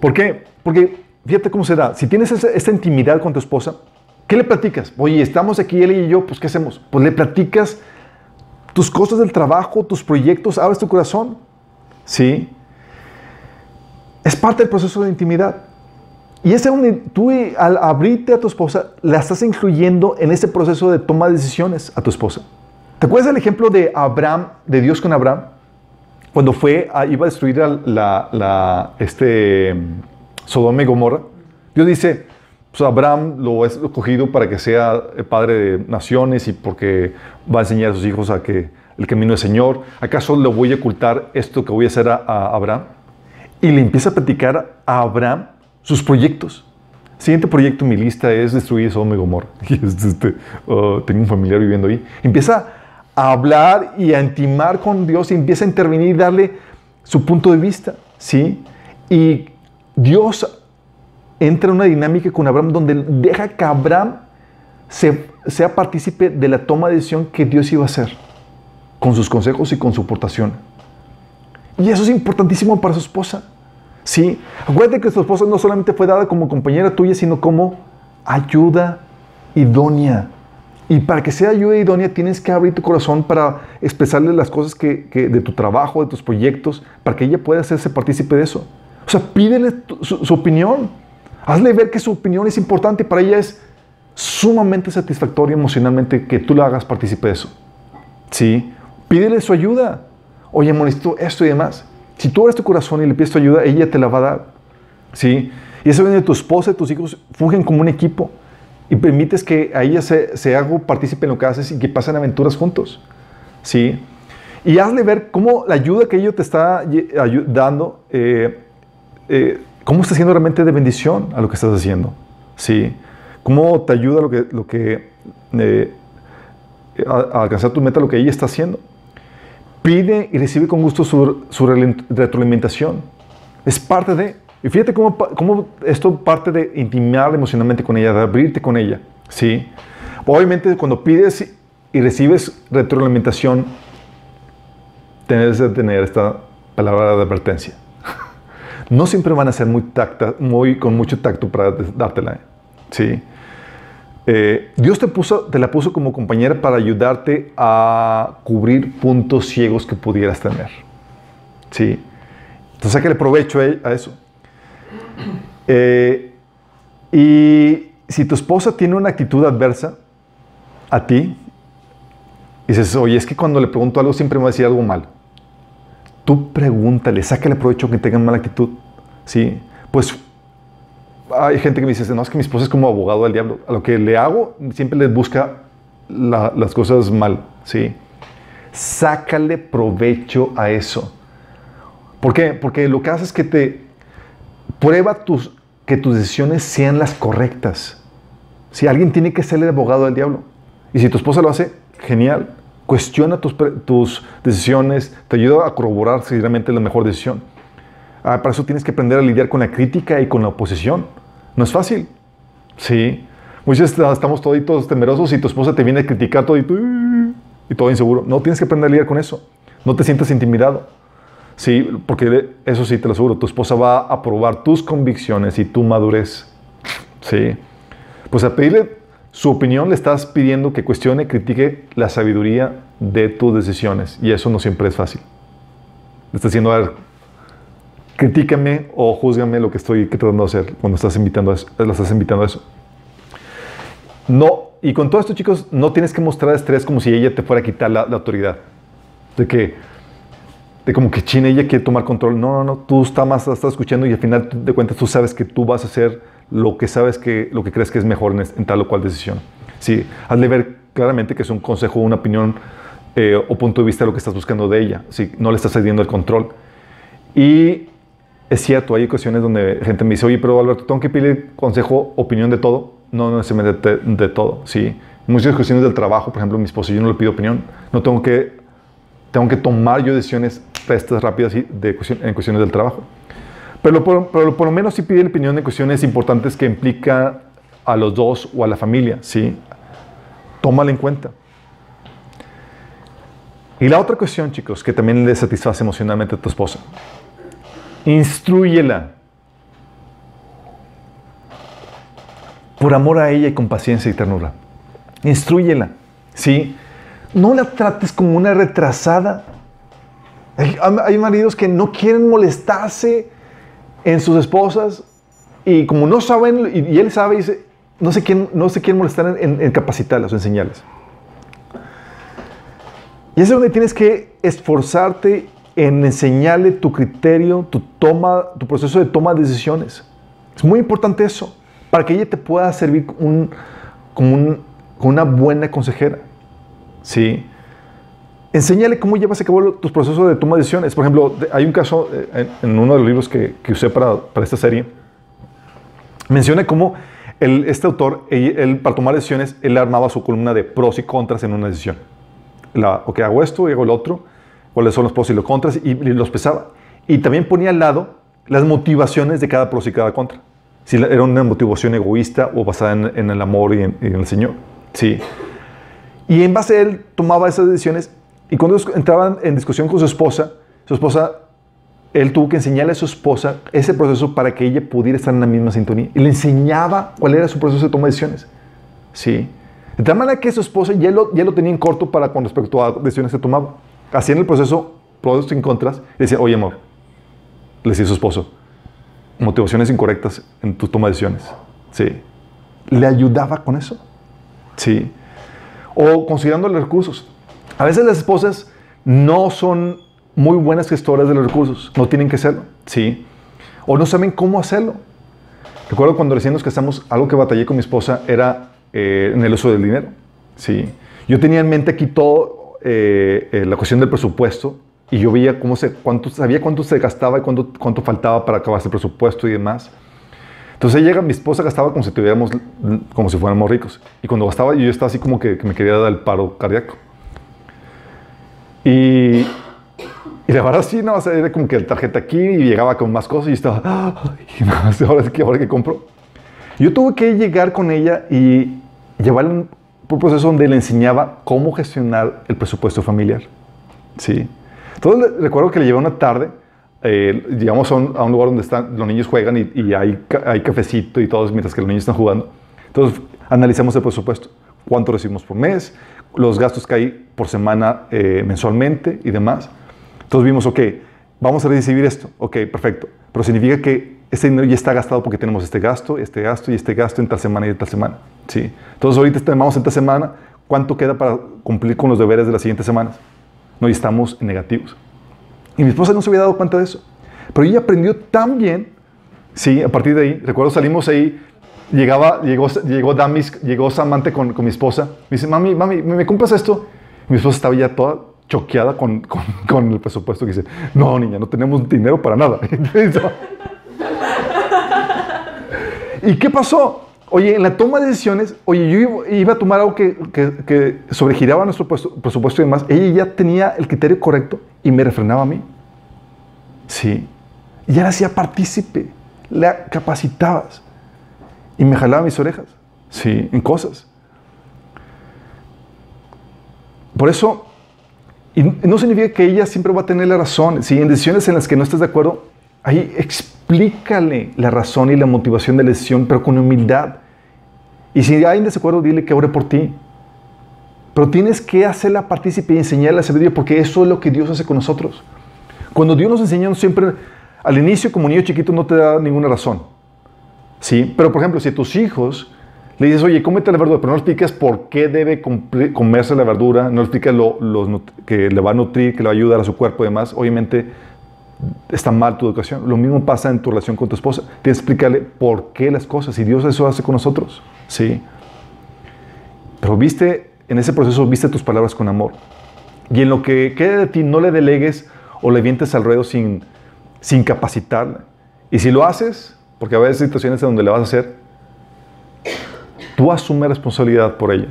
¿Por qué? Porque fíjate cómo se da. Si tienes esa, intimidad con tu esposa, ¿qué le platicas? Oye, estamos aquí él y yo, pues ¿qué hacemos? Pues le platicas tus cosas del trabajo, tus proyectos, abres tu corazón. ¿Sí? Es parte del proceso de intimidad. Y es donde tú al abrirte a tu esposa, la estás incluyendo en ese proceso de toma de decisiones a tu esposa. ¿Te acuerdas del ejemplo de Abraham, de Dios con Abraham? Cuando fue, a- iba a destruir a la, la- este, Sodoma y Gomorra. Dios dice, pues Abraham lo he escogido para que sea padre de naciones y porque va a enseñar a sus hijos a que el camino del Señor. ¿Acaso le voy a ocultar esto que voy a hacer a, a Abraham? Y le empieza a platicar a Abraham sus proyectos. Siguiente proyecto en mi lista es destruir Sodoma y Gomorra. Y es, este, oh, tengo un familiar viviendo ahí. Empieza a hablar y a intimar con Dios y empieza a intervenir y darle su punto de vista. ¿sí? Y Dios entra en una dinámica con Abraham donde deja que Abraham se- sea partícipe de la toma de decisión que Dios iba a hacer con sus consejos y con su aportación. Y eso es importantísimo para su esposa. Sí, acuérdate que tu esposa no solamente fue dada como compañera tuya, sino como ayuda idónea. Y para que sea ayuda idónea, tienes que abrir tu corazón para expresarle las cosas que, que- de tu trabajo, de tus proyectos, para que ella pueda hacerse partícipe de eso. O sea, pídele tu- su, su opinión. Hazle ver que su opinión es importante y para ella es sumamente satisfactorio emocionalmente que tú la hagas partícipe de eso. Sí, pídele su ayuda. Oye, amor, necesito esto y demás. Si tú abres tu corazón y le pides tu ayuda, ella te la va a dar. Sí, y eso viene de tu esposa y tus hijos, fungen como un equipo y permites que a ella se, se haga partícipe en lo que haces y que pasen aventuras juntos. Sí, y hazle ver cómo la ayuda que ella te está dando, eh, eh, cómo está siendo realmente de bendición a lo que estás haciendo. Sí, cómo te ayuda lo que, lo que eh, a, alcanzar tu meta, lo que ella está haciendo. Pide y recibe con gusto su, su retroalimentación. Es parte de. Y fíjate cómo, cómo esto parte de intimar emocionalmente con ella, de abrirte con ella. ¿sí? Obviamente, cuando pides y recibes retroalimentación, tienes que tener esta palabra de advertencia. No siempre van a ser muy tacta, muy, con mucho tacto para dártela. ¿sí? Eh, Dios te, puso, te la puso como compañera para ayudarte a cubrir puntos ciegos que pudieras tener. ¿Sí? Entonces, sácale provecho a, a eso. Eh, y si tu esposa tiene una actitud adversa a ti, dices, oye, es que cuando le pregunto algo siempre me va a decir algo mal. Tú pregúntale, sácale provecho que tengan mala actitud. ¿Sí? Pues hay gente que me dice, no, es que mi esposa es como abogado del diablo. A lo que le hago, siempre les busca la- las cosas mal, ¿sí? Sácale provecho a eso. ¿Por qué? Porque lo que hace es que te prueba tus, que tus decisiones sean las correctas. Si alguien tiene que ser el abogado del diablo. Y si tu esposa lo hace, genial. Cuestiona tus, decisiones, te ayuda a corroborar si realmente es la mejor decisión. Ah, para eso tienes que aprender a lidiar con la crítica y con la oposición. No es fácil. Sí. Muchas estamos toditos temerosos y tu esposa te viene a criticar todo y tú y todo inseguro. No, tienes que aprender a lidiar con eso. No te sientas intimidado. Sí, porque eso sí te lo aseguro, tu esposa va a probar tus convicciones y tu madurez. Sí. Pues a pedirle su opinión le estás pidiendo que cuestione, critique la sabiduría de tus decisiones. Y eso no siempre es fácil. Le estás diciendo, a ver, critícame o júzgame lo que estoy tratando de hacer cuando estás invitando a eso, la estás invitando a eso. No, y con todo esto, chicos, no tienes que mostrar estrés como si ella te fuera a quitar la, la autoridad. De que, de como que China ella quiere tomar control. No, no, no, tú estás más, estás escuchando y al final de cuentas tú sabes que tú vas a hacer lo que sabes que, lo que crees que es mejor en, en tal o cual decisión. Sí, hazle ver claramente que es un consejo, una opinión eh, o punto de vista de lo que estás buscando de ella. Sí, no le estás cediendo el control. Y es cierto, hay ocasiones donde gente me dice, oye, pero Alberto, tengo que pedir consejo, opinión de todo. No, no necesariamente de, de todo, sí. Muchas cuestiones del trabajo, por ejemplo, mi esposo, yo no le pido opinión. No tengo que, tengo que tomar yo decisiones prestas, rápidas y de en cuestiones del trabajo. Pero por, pero por lo menos sí pide la opinión de cuestiones importantes que implica a los dos o a la familia, ¿sí? Tómala en cuenta. Y la otra cuestión, chicos, que también le satisface emocionalmente a tu esposa. Instrúyela. Por amor a ella y con paciencia y ternura. Instrúyela. ¿Sí? No la trates como una retrasada. Hay, hay maridos que no quieren molestarse en sus esposas y como no saben, y, y él sabe, dice, no se quieren, no se quieren molestar en, en capacitarlas o enseñarles. Y es donde tienes que esforzarte en enseñarle tu criterio, tu toma, tu proceso de toma de decisiones. Es muy importante eso, para que ella te pueda servir un- como, un- como una buena consejera. ¿Sí? Enséñale cómo llevas a cabo tus procesos de toma de decisiones. Por ejemplo, hay un caso eh, en, uno de los libros que, que usé para, para esta serie. Menciona cómo el- este autor, él, él, para tomar decisiones, él armaba su columna de pros y contras en una decisión. La, ok, hago esto y hago el otro, cuáles son los pros y los contras, y, y los pesaba. Y también ponía al lado las motivaciones de cada pros y cada contra. Si era una motivación egoísta o basada en, en el amor y en, en el Señor. Sí. Y en base a él tomaba esas decisiones y cuando entraban en discusión con su esposa, su esposa, él tuvo que enseñarle a su esposa ese proceso para que ella pudiera estar en la misma sintonía. Y le enseñaba cuál era su proceso de toma de decisiones. Sí. De tal manera que su esposa ya lo, ya lo tenía en corto para con respecto a decisiones que tomaba. Hacían el proceso, pros y contras, y decía, oye amor, le decía su esposo, motivaciones incorrectas en tu toma de decisiones. Sí. Le ayudaba con eso. Sí. O considerando los recursos. A veces las esposas no son muy buenas gestoras de los recursos, no tienen que serlo, ¿sí? O no saben cómo hacerlo. Recuerdo cuando recién nos casamos, algo que batallé con mi esposa era eh, en el uso del dinero, ¿sí? Yo tenía en mente aquí todo, eh, eh, la cuestión del presupuesto, y yo veía cómo se, cuánto, sabía cuánto se gastaba y cuánto, cuánto faltaba para acabarse el presupuesto y demás. Entonces llega, mi esposa gastaba como si tuviéramos, como si fuéramos ricos. Y cuando gastaba, yo estaba así como que, que me quería dar el paro cardíaco. Y, y la verdad sí, no, o sea, era como que el tarjeta aquí y llegaba con más cosas y estaba, ay, ahora ahora que compro. Yo tuve que llegar con ella y llevarle un, un proceso donde le enseñaba cómo gestionar el presupuesto familiar. Sí. Entonces recuerdo que le llevé una tarde, eh, llegamos a un, lugar donde están, los niños juegan y, hay, hay cafecito y todo mientras que los niños están jugando. Entonces analizamos el presupuesto, cuánto recibimos por mes, los gastos que hay por semana eh, mensualmente y demás. Entonces vimos, ok, vamos a recibir esto, ok, perfecto, pero significa que este dinero ya está gastado porque tenemos este gasto, este gasto y este gasto en tal semana y en tal semana. ¿sí? Entonces ahorita estimamos en esta semana, ¿cuánto queda para cumplir con los deberes de las siguientes semanas? No, y estamos en negativos. Y mi esposa no se había dado cuenta de eso. Pero ella aprendió tan bien, sí, a partir de ahí, recuerdo salimos ahí, llegaba, llegó, llegó Damis, llegó Samantha con, con mi esposa, me dice, mami, mami, ¿me, compras esto? Mi esposa estaba ya toda choqueada con, con, con el presupuesto que dice, no, niña, no tenemos dinero para nada. ¿Y qué pasó? Oye, en la toma de decisiones, oye, yo iba, a tomar algo que, que, que sobregiraba nuestro puesto- presupuesto y demás. Ella ya tenía el criterio correcto y me refrenaba a mí. Sí. Y ya la hacía partícipe. La capacitabas. Y me jalaba mis orejas. Sí, en cosas. Por eso, y no significa que ella siempre va a tener la razón. Si en decisiones en las que no estás de acuerdo, ahí explícale la razón y la motivación de la decisión, pero con humildad. Y si hay un desacuerdo, dile que ore por ti. Pero tienes que hacerla partícipe y enseñarle la sabiduría, porque eso es lo que Dios hace con nosotros. Cuando Dios nos enseña, siempre, al inicio, como niño chiquito, no te da ninguna razón. ¿Sí? Pero, por ejemplo, si tus hijos Le dices, oye, cómete la verdura, pero no explicas por qué debe comerse la verdura, no explicas lo, que le va a nutrir, que le va a ayudar a su cuerpo y demás. Obviamente está mal tu educación. Lo mismo pasa en tu relación con tu esposa. Tienes que explicarle por qué las cosas y Dios eso hace con nosotros. Sí. Pero viste, en ese proceso, viste tus palabras con amor. Y en lo que quede de ti, no le delegues o le vientes al ruedo sin, sin capacitarla. Y si lo haces, porque va a haber situaciones en donde le vas a hacer, tú asume responsabilidad por ella.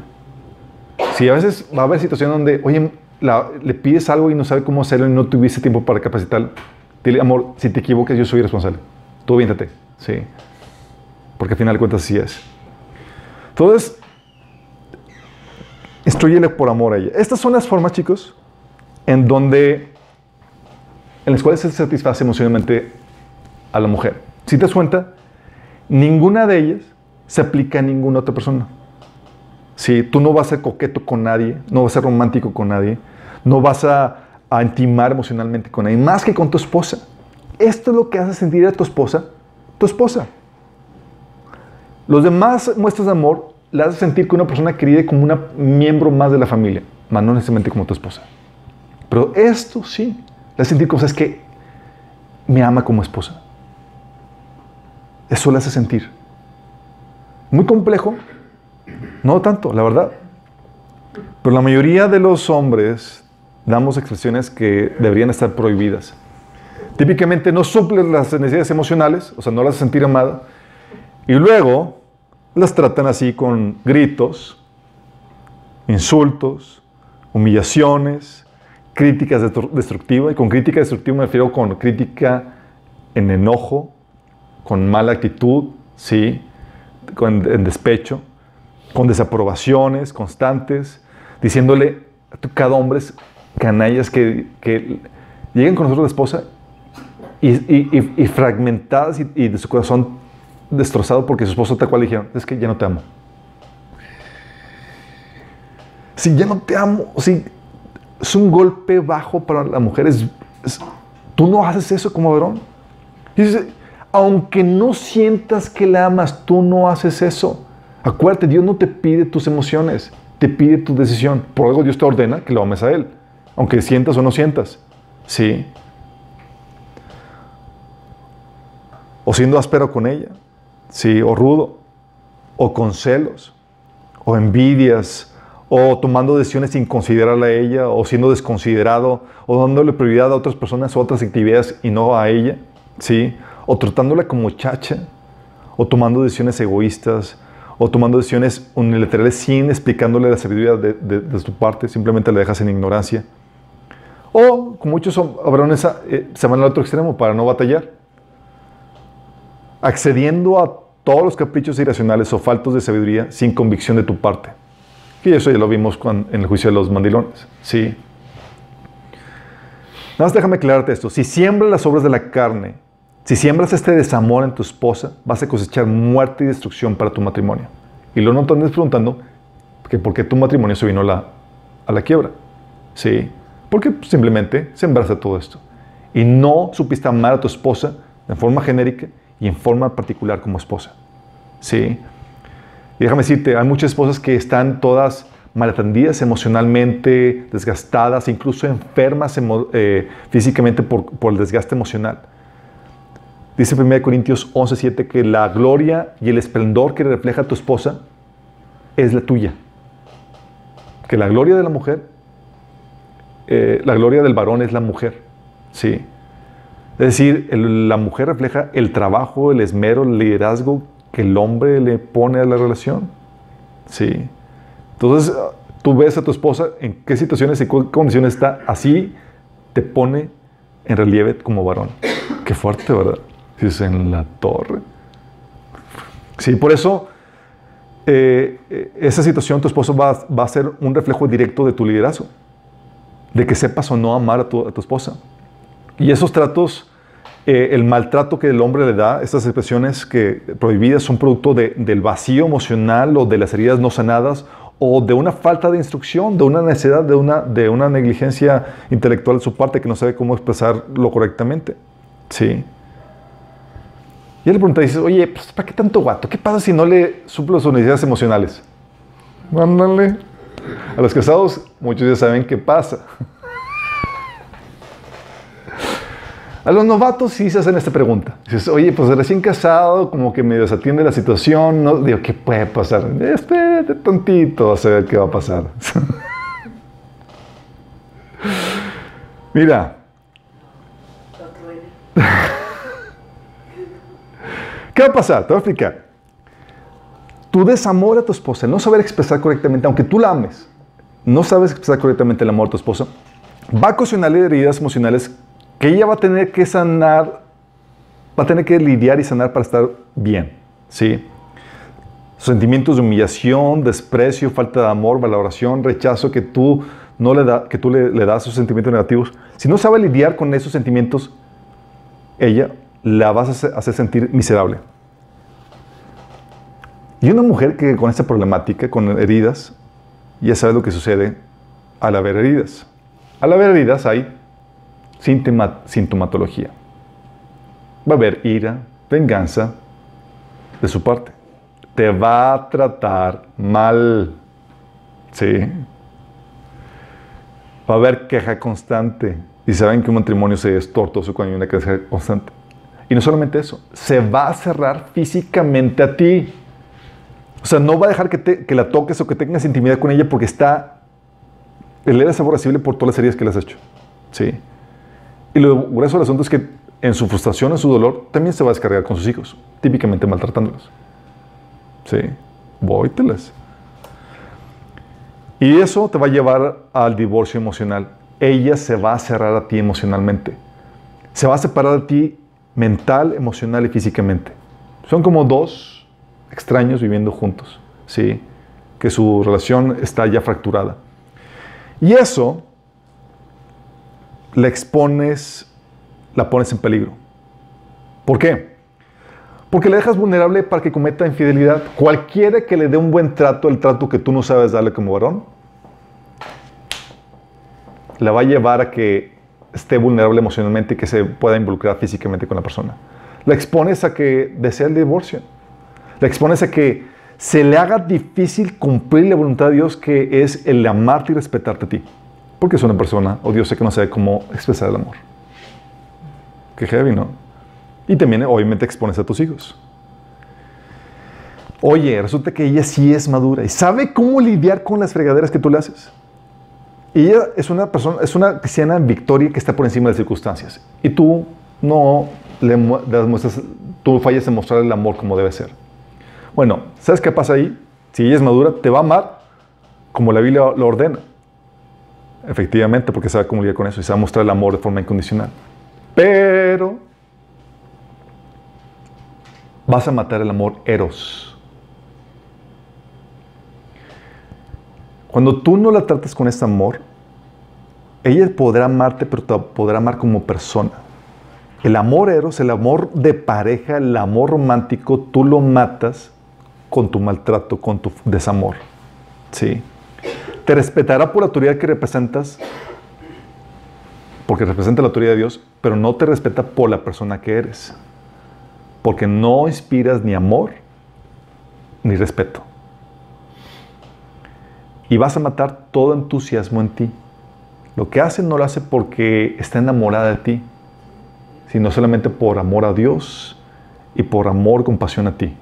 Si a veces va a haber situaciones donde, oye, la- le pides algo y no sabe cómo hacerlo y no tuviste tiempo para capacitarla, dile, amor, si te equivocas, yo soy responsable. Tú viéntate, sí. Porque al final de cuentas así es. Entonces, instruyele por amor a ella. Estas son las formas, chicos, en donde, en las cuales se satisface emocionalmente a la mujer. Si te das cuenta, ninguna de ellas se aplica a ninguna otra persona. Si tú no vas a ser coqueto con nadie, no vas a ser romántico con nadie, no vas a, intimar emocionalmente con nadie, más que con tu esposa. Esto es lo que hace sentir a tu esposa, tu esposa. Los demás muestras de amor le hace sentir que una persona querida como un miembro más de la familia, más no necesariamente como tu esposa. Pero esto sí, le hace sentir cosas que me ama como esposa. Eso le hace sentir. Muy complejo, no tanto, la verdad. Pero la mayoría de los hombres damos expresiones que deberían estar prohibidas. Típicamente no suples las necesidades emocionales, o sea, no las hace sentir amada, y luego las tratan así con gritos, insultos, humillaciones, críticas destru- destructivas. Y con crítica destructiva me refiero con crítica en enojo, con mala actitud, ¿sí? con, en despecho, con desaprobaciones constantes, diciéndole a cada hombre canallas que, que lleguen con nosotros la esposa y, fragmentadas y, de su corazón destrozado porque su esposo tal cual dijeron, es que ya no te amo. Si ya no te amo, si es un golpe bajo para la mujer, es, es- tú no haces eso como varón. Aunque no sientas que la amas, tú no haces eso. Acuérdate, Dios no te pide tus emociones, te pide tu decisión. Por algo Dios te ordena que lo ames a Él, aunque sientas o no sientas. Sí. O siendo áspero con ella, sí, o rudo, o con celos, o envidias, o tomando decisiones sin considerarla a ella, o siendo desconsiderado, o dándole prioridad a otras personas o otras actividades y no a ella, ¿sí? O tratándola como chacha, o tomando decisiones egoístas, o tomando decisiones unilaterales sin explicándole la sabiduría de, de- tu parte, simplemente la dejas en ignorancia. O, como muchos varones eh, se van al otro extremo para no batallar, accediendo a todos los caprichos irracionales o faltos de sabiduría sin convicción de tu parte. Y eso ya lo vimos en el juicio de los mandilones. Sí. Nada más déjame aclararte esto. Si siembras las obras de la carne, si siembras este desamor en tu esposa, vas a cosechar muerte y destrucción para tu matrimonio. Y luego no te andes preguntando que por qué tu matrimonio se vino a la, a la quiebra. Sí. Porque simplemente sembraste todo esto. Y no supiste amar a tu esposa de forma genérica y en forma particular como esposa. Sí. Y déjame decirte, hay muchas esposas que están todas malatendidas emocionalmente, desgastadas, incluso enfermas eh, físicamente por, por el desgaste emocional. Dice 1 Corintios 11:7 que la gloria y el esplendor que refleja tu esposa es la tuya. Que la gloria de la mujer, eh, la gloria del varón es la mujer. Sí. Es decir, la mujer refleja el trabajo, el esmero, el liderazgo que el hombre le pone a la relación. Sí. Entonces, tú ves a tu esposa en qué situaciones y qué condiciones está, así te pone en relieve como varón. Qué fuerte, ¿verdad? Dices, en la torre. Sí, por eso eh, eh, esa situación, tu esposo va, va a ser un reflejo directo de tu liderazgo, de que sepas o no amar a tu, esposa. Y esos tratos, eh, el maltrato que el hombre le da, estas expresiones que prohibidas son producto de- del vacío emocional o de las heridas no sanadas o de una falta de instrucción, de una necedad, de una, de una negligencia intelectual de su parte que no sabe cómo expresarlo correctamente. Sí. Y él le pregunta, dice, oye, pues, ¿para qué tanto guato? ¿Qué pasa si no le suplo sus necesidades emocionales? Mándale. A los casados, muchos ya saben qué pasa. A los novatos sí se hacen esta pregunta. Dices, oye, pues recién casado, como que medio se atiende la situación, ¿no? Digo, ¿qué puede pasar? Espérate tantito a saber qué va a pasar. Mira. ¿Qué va a pasar? Te voy a explicar. Tu desamor a tu esposa, no saber expresar correctamente, aunque tú la ames, no sabes expresar correctamente el amor a tu esposa, va a ocasionarle heridas emocionales que ella va a tener que sanar, va a tener que lidiar y sanar para estar bien, ¿sí? Sentimientos de humillación, desprecio, falta de amor, valoración, rechazo que tú no le da, que tú le, le das esos sentimientos negativos. Si no sabe lidiar con esos sentimientos, ella la vas a hacer, sentir miserable. Y una mujer que con esta problemática, con heridas, ya sabe lo que sucede al haber heridas. Al haber heridas hay síntoma- sintomatología. Va a haber ira, venganza de su parte. Te va a tratar mal. Sí. Va a haber queja constante. Y saben que un matrimonio se es tortuoso cuando hay una queja constante. Y no solamente eso, se va a cerrar físicamente a ti. O sea, no va a dejar que, te- que la toques o que tengas intimidad con ella porque está. Él era aborrecible por todas las heridas que le has hecho. Sí. Y lo grueso del asunto es que en su frustración, en su dolor, también se va a descargar con sus hijos, típicamente maltratándolos. Sí. Vóytelas. Y eso te va a llevar al divorcio emocional. Ella se va a cerrar a ti emocionalmente. Se va a separar de ti mental, emocional y físicamente. Son como dos extraños viviendo juntos, ¿sí? Que su relación está ya fracturada. Y eso la expones, la pones en peligro. ¿Por qué? Porque le dejas vulnerable para que cometa infidelidad. Cualquiera que le dé un buen trato, el trato que tú no sabes darle como varón, la va a llevar a que esté vulnerable emocionalmente y que se pueda involucrar físicamente con la persona. La expones a que desea el divorcio. La expones a que se le haga difícil cumplir la voluntad de Dios que es el amarte y respetarte a ti. Porque es una persona odiosa que no sabe cómo expresar el amor. Qué heavy, ¿no? Y también, obviamente, expones a tus hijos. Oye, resulta que ella sí es madura y sabe cómo lidiar con las fregaderas que tú le haces. Y ella es una persona, es una cristiana en victoria que está por encima de circunstancias. Y tú no le le muestras, tú fallas en mostrar el amor como debe ser. Bueno, ¿sabes qué pasa ahí? Si ella es madura, te va a amar como la Biblia lo ordena. Efectivamente, porque sabe cómo lidiar con eso y a mostrar el amor de forma incondicional. Pero vas a matar el amor eros. Cuando tú no la tratas con este amor, ella podrá amarte, pero te podrá amar como persona. El amor eros, el amor de pareja, el amor romántico, tú lo matas con tu maltrato, con tu desamor. ¿Sí? Te respetará por la autoridad que representas, porque representa la autoridad de Dios, pero no te respeta por la persona que eres. Porque no inspiras ni amor ni respeto. Y vas a matar todo entusiasmo en ti. Lo que hace no lo hace porque está enamorada de ti, sino solamente por amor a Dios y por amor, compasión a ti.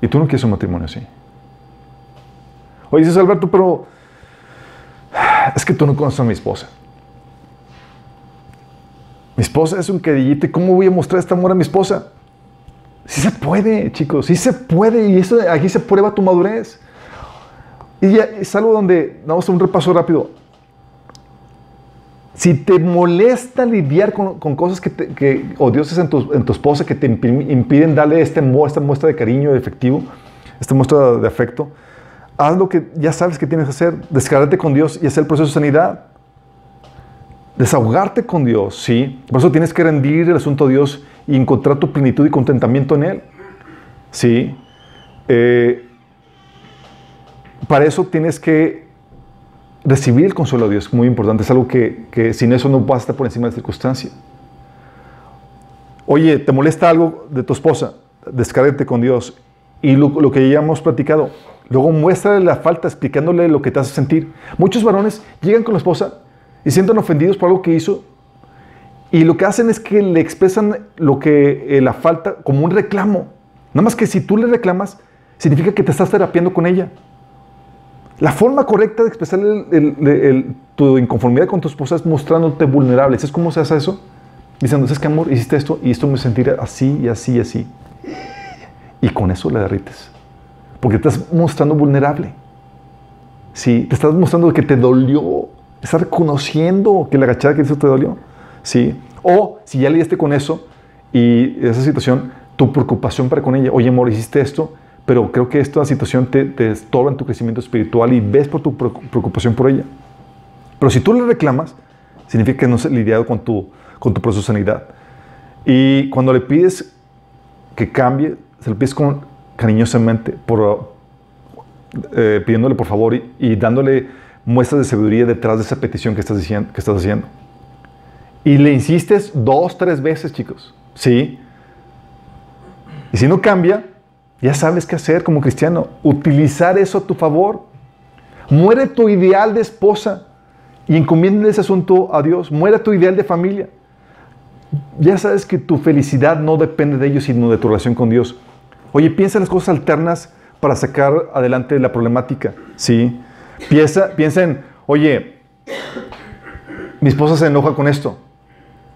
Y tú no quieres un matrimonio así. Oye, dices Alberto, pero es que tú no conoces a mi esposa. Mi esposa es un quedillito y ¿cómo voy a mostrar este amor a mi esposa? Sí se puede, chicos, sí se puede y eso aquí se prueba tu madurez. Y ya es algo donde, vamos a un repaso rápido. Si te molesta lidiar con, con cosas que, te, que odiosas en tu, en tu esposa que te impi- impiden darle este, esta muestra de cariño efectivo, esta muestra de afecto, haz lo que ya sabes que tienes que hacer, descargarte con Dios y hacer el proceso de sanidad. Desahogarte con Dios, ¿sí? Por eso tienes que rendir el asunto a Dios y encontrar tu plenitud y contentamiento en Él, ¿sí? Eh, para eso tienes que recibir el consuelo de Dios, muy importante. Es algo que, que sin eso no vas a estar por encima de la circunstancia. Oye, ¿te molesta algo de tu esposa? Descárgate con Dios. Y lo, que ya hemos platicado, luego muéstrale la falta explicándole lo que te hace sentir. Muchos varones llegan con la esposa y sienten ofendidos por algo que hizo y lo que hacen es que le expresan lo que eh, la falta como un reclamo. Nada más que si tú le reclamas, significa que te estás terapiando con ella. La forma correcta de expresar el- el- el- tu inconformidad con tu esposa es mostrándote vulnerable. ¿Sabes cómo se hace eso? Diciendo, ¿sabes qué, amor? Hiciste esto y esto me sentirá así y así y así. Y con eso le derrites. Porque te estás mostrando vulnerable. Sí, te estás mostrando que te dolió. Estás reconociendo que la agachada que hizo te dolió. Sí. O si ya lidiaste con eso y esa situación, tu preocupación para con ella. Oye, amor, hiciste esto, pero creo que esta situación te, te estorba en tu crecimiento espiritual y ves por tu preocu- preocupación por ella. Pero si tú le reclamas, significa que no has lidiado con tu, con tu proceso de sanidad. Y cuando le pides que cambie, se lo pides con, cariñosamente, por, eh, pidiéndole por favor y, y dándole muestras de sabiduría detrás de esa petición que estás, diciendo, que estás haciendo. Y le insistes dos, tres veces, chicos. Sí. Y si no cambia, ya sabes qué hacer como cristiano. Utilizar eso a tu favor. Muere tu ideal de esposa y encomienda ese asunto a Dios. Muere tu ideal de familia. Ya sabes que tu felicidad no depende de ellos, sino de tu relación con Dios. Oye, piensa en las cosas alternas para sacar adelante la problemática. Sí. Piensa, piensa en, oye, mi esposa se enoja con esto.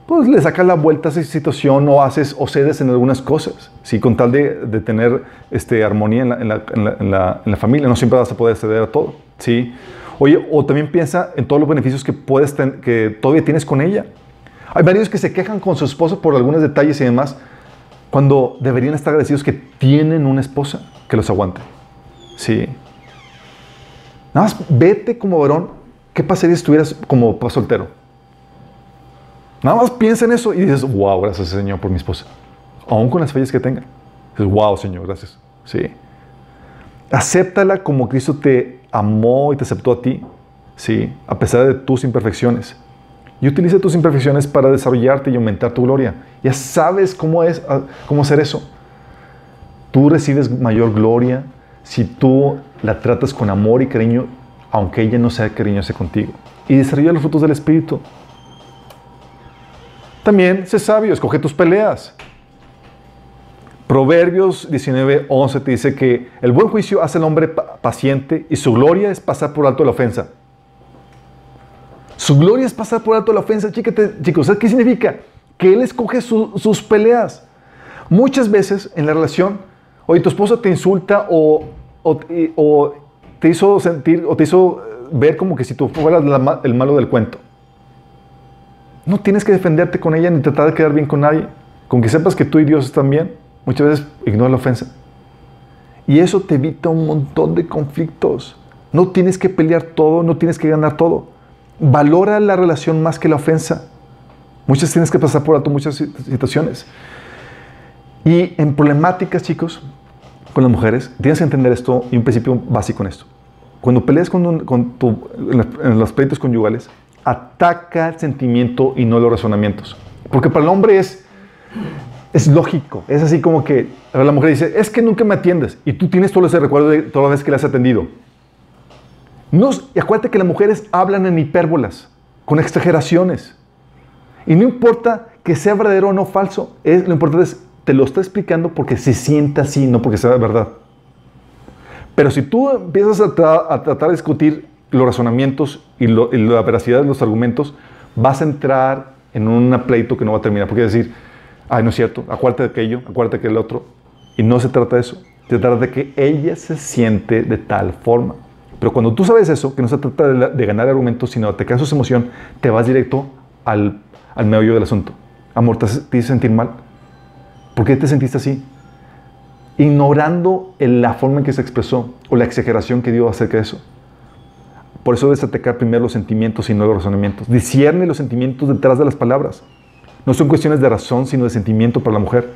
Pues le sacas la vuelta a esa situación o haces o cedes en algunas cosas, ¿sí? con tal de, tener este, armonía en la, en, la, en, la, en, la, familia. No siempre vas a poder ceder a todo. ¿sí? Oye, o también piensa en todos los beneficios que, puedes ten, que todavía tienes con ella. Hay varios que se quejan con su esposa por algunos detalles y demás, cuando deberían estar agradecidos que tienen una esposa que los aguante. Sí. Nada más vete como varón. ¿Qué pasaría si estuvieras como soltero? Nada más piensa en eso y dices, wow, gracias Señor por mi esposa. Aún con las fallas que tenga. Dices, wow, Señor, gracias. Sí. Acéptala como Cristo te amó y te aceptó a ti. Sí. A pesar de tus imperfecciones. Y utiliza tus imperfecciones para desarrollarte y aumentar tu gloria. Ya sabes cómo es, cómo hacer eso. Tú recibes mayor gloria si tú la tratas con amor y cariño, aunque ella no sea cariñosa contigo. Y desarrolla los frutos del Espíritu. También sé sabio, escoge tus peleas. Proverbios 19, 11 te dice que el buen juicio hace al hombre paciente y su gloria es pasar por alto la ofensa. Su gloria es pasar por alto la ofensa. Chícate, chicos, ¿sabes qué significa? Que Él escoge su, sus peleas. Muchas veces en la relación, oye, tu esposa te insulta o, te hizo sentir o te hizo ver como que si tú fueras el malo del cuento. No tienes que defenderte con ella ni tratar de quedar bien con nadie. Con que sepas que tú y Dios están bien, muchas veces ignora la ofensa. Y eso te evita un montón de conflictos. No tienes que pelear todo, no tienes que ganar todo. Valora la relación más que la ofensa. Muchas tienes que pasar por alto muchas situaciones. Y en problemáticas, chicos, con las mujeres, tienes que entender esto y un principio básico en esto. Cuando peleas con, tu, en los pleitos conyugales, ataca el sentimiento y no los razonamientos. Porque para el hombre es, es lógico. Es así como que la mujer dice, es que nunca me atiendes. Y tú tienes todo ese recuerdo de todas las veces que le has atendido. No, y acuérdate que las mujeres hablan en hipérbolas, con exageraciones. Y no importa que sea verdadero o no falso, lo importante es, te lo está explicando porque se sienta así, no porque sea verdad. Pero si tú empiezas a, tra a tratar de discutir los razonamientos y, la veracidad de los argumentos, vas a entrar en un pleito que no va a terminar. Porque decir, ay, no es cierto, acuérdate de aquello, acuérdate de aquel otro. Y no se trata de eso. Se trata de que ella se siente de tal forma. Pero cuando tú sabes eso, que no se trata de, la, de ganar argumentos, sino de atacar su emoción, te vas directo al, al meollo del asunto. Amor, ¿te, te hice sentir mal? ¿Por qué te sentiste así? Ignorando la forma en que se expresó o la exageración que dio acerca de eso. Por eso debes atacar primero los sentimientos y no los razonamientos. Discierne los sentimientos detrás de las palabras. No son cuestiones de razón, sino de sentimiento para la mujer.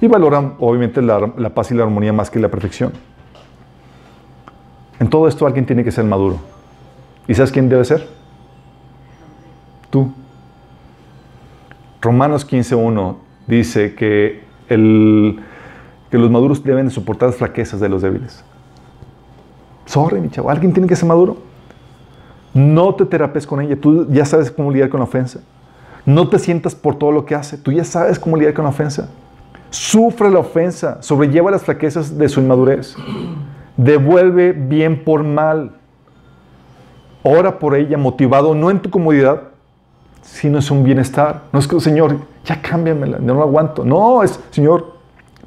Y valoran, obviamente, la, paz y la armonía más que la perfección. En todo esto alguien tiene que ser maduro. ¿Y sabes quién debe ser? Tú. Romanos 15.1 dice que, los maduros deben de soportar las flaquezas de los débiles. Sorry, mi chavo, alguien tiene que ser maduro. No te terapes con ella, tú ya sabes cómo lidiar con la ofensa. No te sientas por todo lo que hace, tú ya sabes cómo lidiar con la ofensa. Sufre la ofensa, sobrelleva las flaquezas de su inmadurez. Devuelve bien por mal. Ora por ella, motivado no en tu comodidad, sino es un bienestar. No es que, Señor, ya cámbiamela, no lo aguanto. No, es, Señor,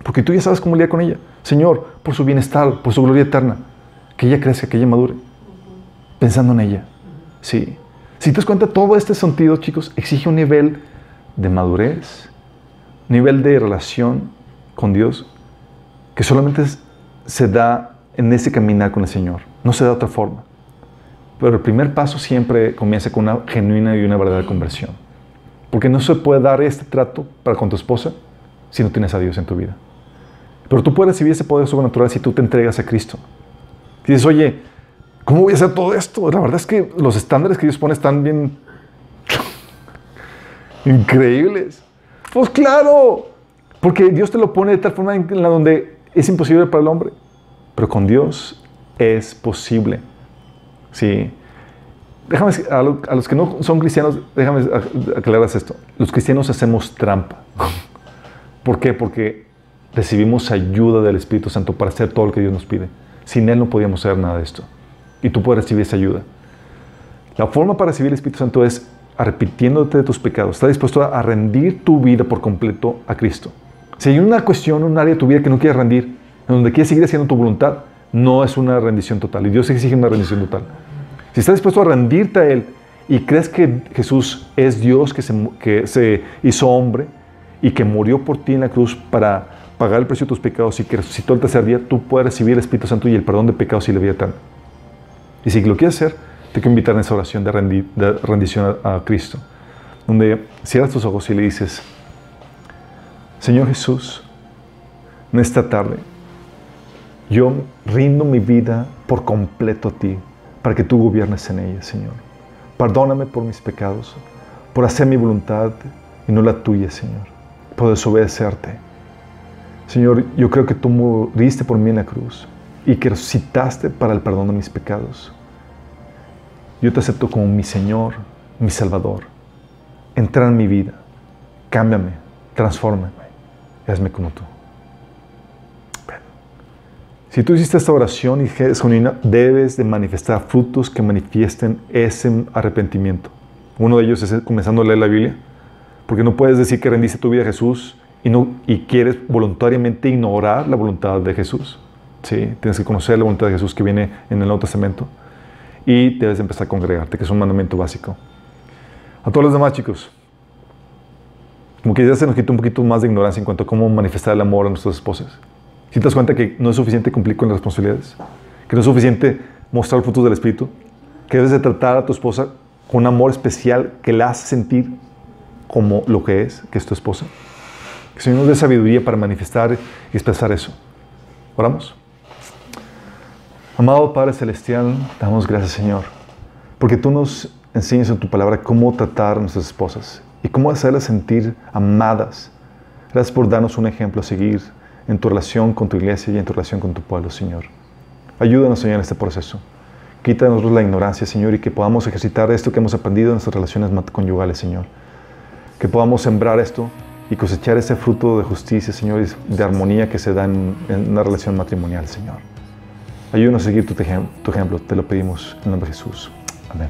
porque tú ya sabes cómo lidiar con ella. Señor, por su bienestar, por su gloria eterna, que ella crezca, que ella madure, pensando en ella. Sí. Si te das cuenta, todo este sentido, chicos, exige un nivel de madurez, nivel de relación con Dios, que solamente se da en ese caminar con el Señor. No se da de otra forma. Pero el primer paso siempre comienza con una genuina y una verdadera conversión. Porque no se puede dar este trato para con tu esposa si no tienes a Dios en tu vida. Pero tú puedes recibir ese poder sobrenatural si tú te entregas a Cristo. Dices, oye, ¿cómo voy a hacer todo esto? La verdad es que los estándares que Dios pone están bien increíbles. Pues claro, porque Dios te lo pone de tal forma en la donde es imposible para el hombre. Pero con Dios es posible. Sí. Déjame, a, a los que no son cristianos, déjame aclarar esto. Los cristianos hacemos trampa. ¿Por qué? Porque recibimos ayuda del Espíritu Santo para hacer todo lo que Dios nos pide. Sin Él no podíamos hacer nada de esto. Y tú puedes recibir esa ayuda. La forma para recibir el Espíritu Santo es arrepintiéndote de tus pecados. Estás dispuesto a rendir tu vida por completo a Cristo. Si hay una cuestión, un área de tu vida que no quieres rendir, en donde quieres seguir haciendo tu voluntad, no es una rendición total. Y Dios exige una rendición total. Si estás dispuesto a rendirte a Él y crees que Jesús es Dios que se, que se hizo hombre y que murió por ti en la cruz para pagar el precio de tus pecados y que resucitó el tercer día, tú puedes recibir el Espíritu Santo y el perdón de pecados y la vida eterna. Y si lo quieres hacer, te quiero invitar en esa oración de, rendición a, a Cristo, donde cierras tus ojos y le dices, Señor Jesús, en esta tarde, yo rindo mi vida por completo a ti, para que tú gobiernes en ella, Señor. Perdóname por mis pecados, por hacer mi voluntad y no la tuya, Señor, por desobedecerte. Señor, yo creo que tú moriste por mí en la cruz y que resucitaste para el perdón de mis pecados. Yo te acepto como mi Señor, mi Salvador. Entra en mi vida, cámbiame, transfórmame, hazme como tú. Si tú hiciste esta oración y genuina, debes de manifestar frutos que manifiesten ese arrepentimiento. Uno de ellos es comenzando a leer la Biblia, porque no puedes decir que rendiste tu vida a Jesús y quieres voluntariamente ignorar la voluntad de Jesús. ¿Sí? Tienes que conocer la voluntad de Jesús que viene en el Nuevo Testamento y debes empezar a congregarte, que es un mandamiento básico. A todos los demás chicos, como que ya se nos quita un poquito más de ignorancia en cuanto a cómo manifestar el amor a nuestras esposas. Si te das cuenta que no es suficiente cumplir con las responsabilidades, que no es suficiente mostrar frutos del Espíritu, que debes de tratar a tu esposa con un amor especial que la hace sentir como lo que es, que es tu esposa. Que el Señor nos dé sabiduría para manifestar y expresar eso. Oramos. Amado Padre Celestial, damos gracias Señor, porque tú nos enseñas en tu palabra cómo tratar a nuestras esposas y cómo hacerlas sentir amadas. Gracias por darnos un ejemplo a seguir en tu relación con tu iglesia y en tu relación con tu pueblo, Señor. Ayúdanos, Señor, en este proceso. Quítanos la ignorancia, Señor, y que podamos ejercitar esto que hemos aprendido en nuestras relaciones conyugales, Señor. Que podamos sembrar esto y cosechar ese fruto de justicia, Señor, y de armonía que se da en, en una relación matrimonial, Señor. Ayúdanos a seguir tu, ejemplo, te lo pedimos en el nombre de Jesús. Amén.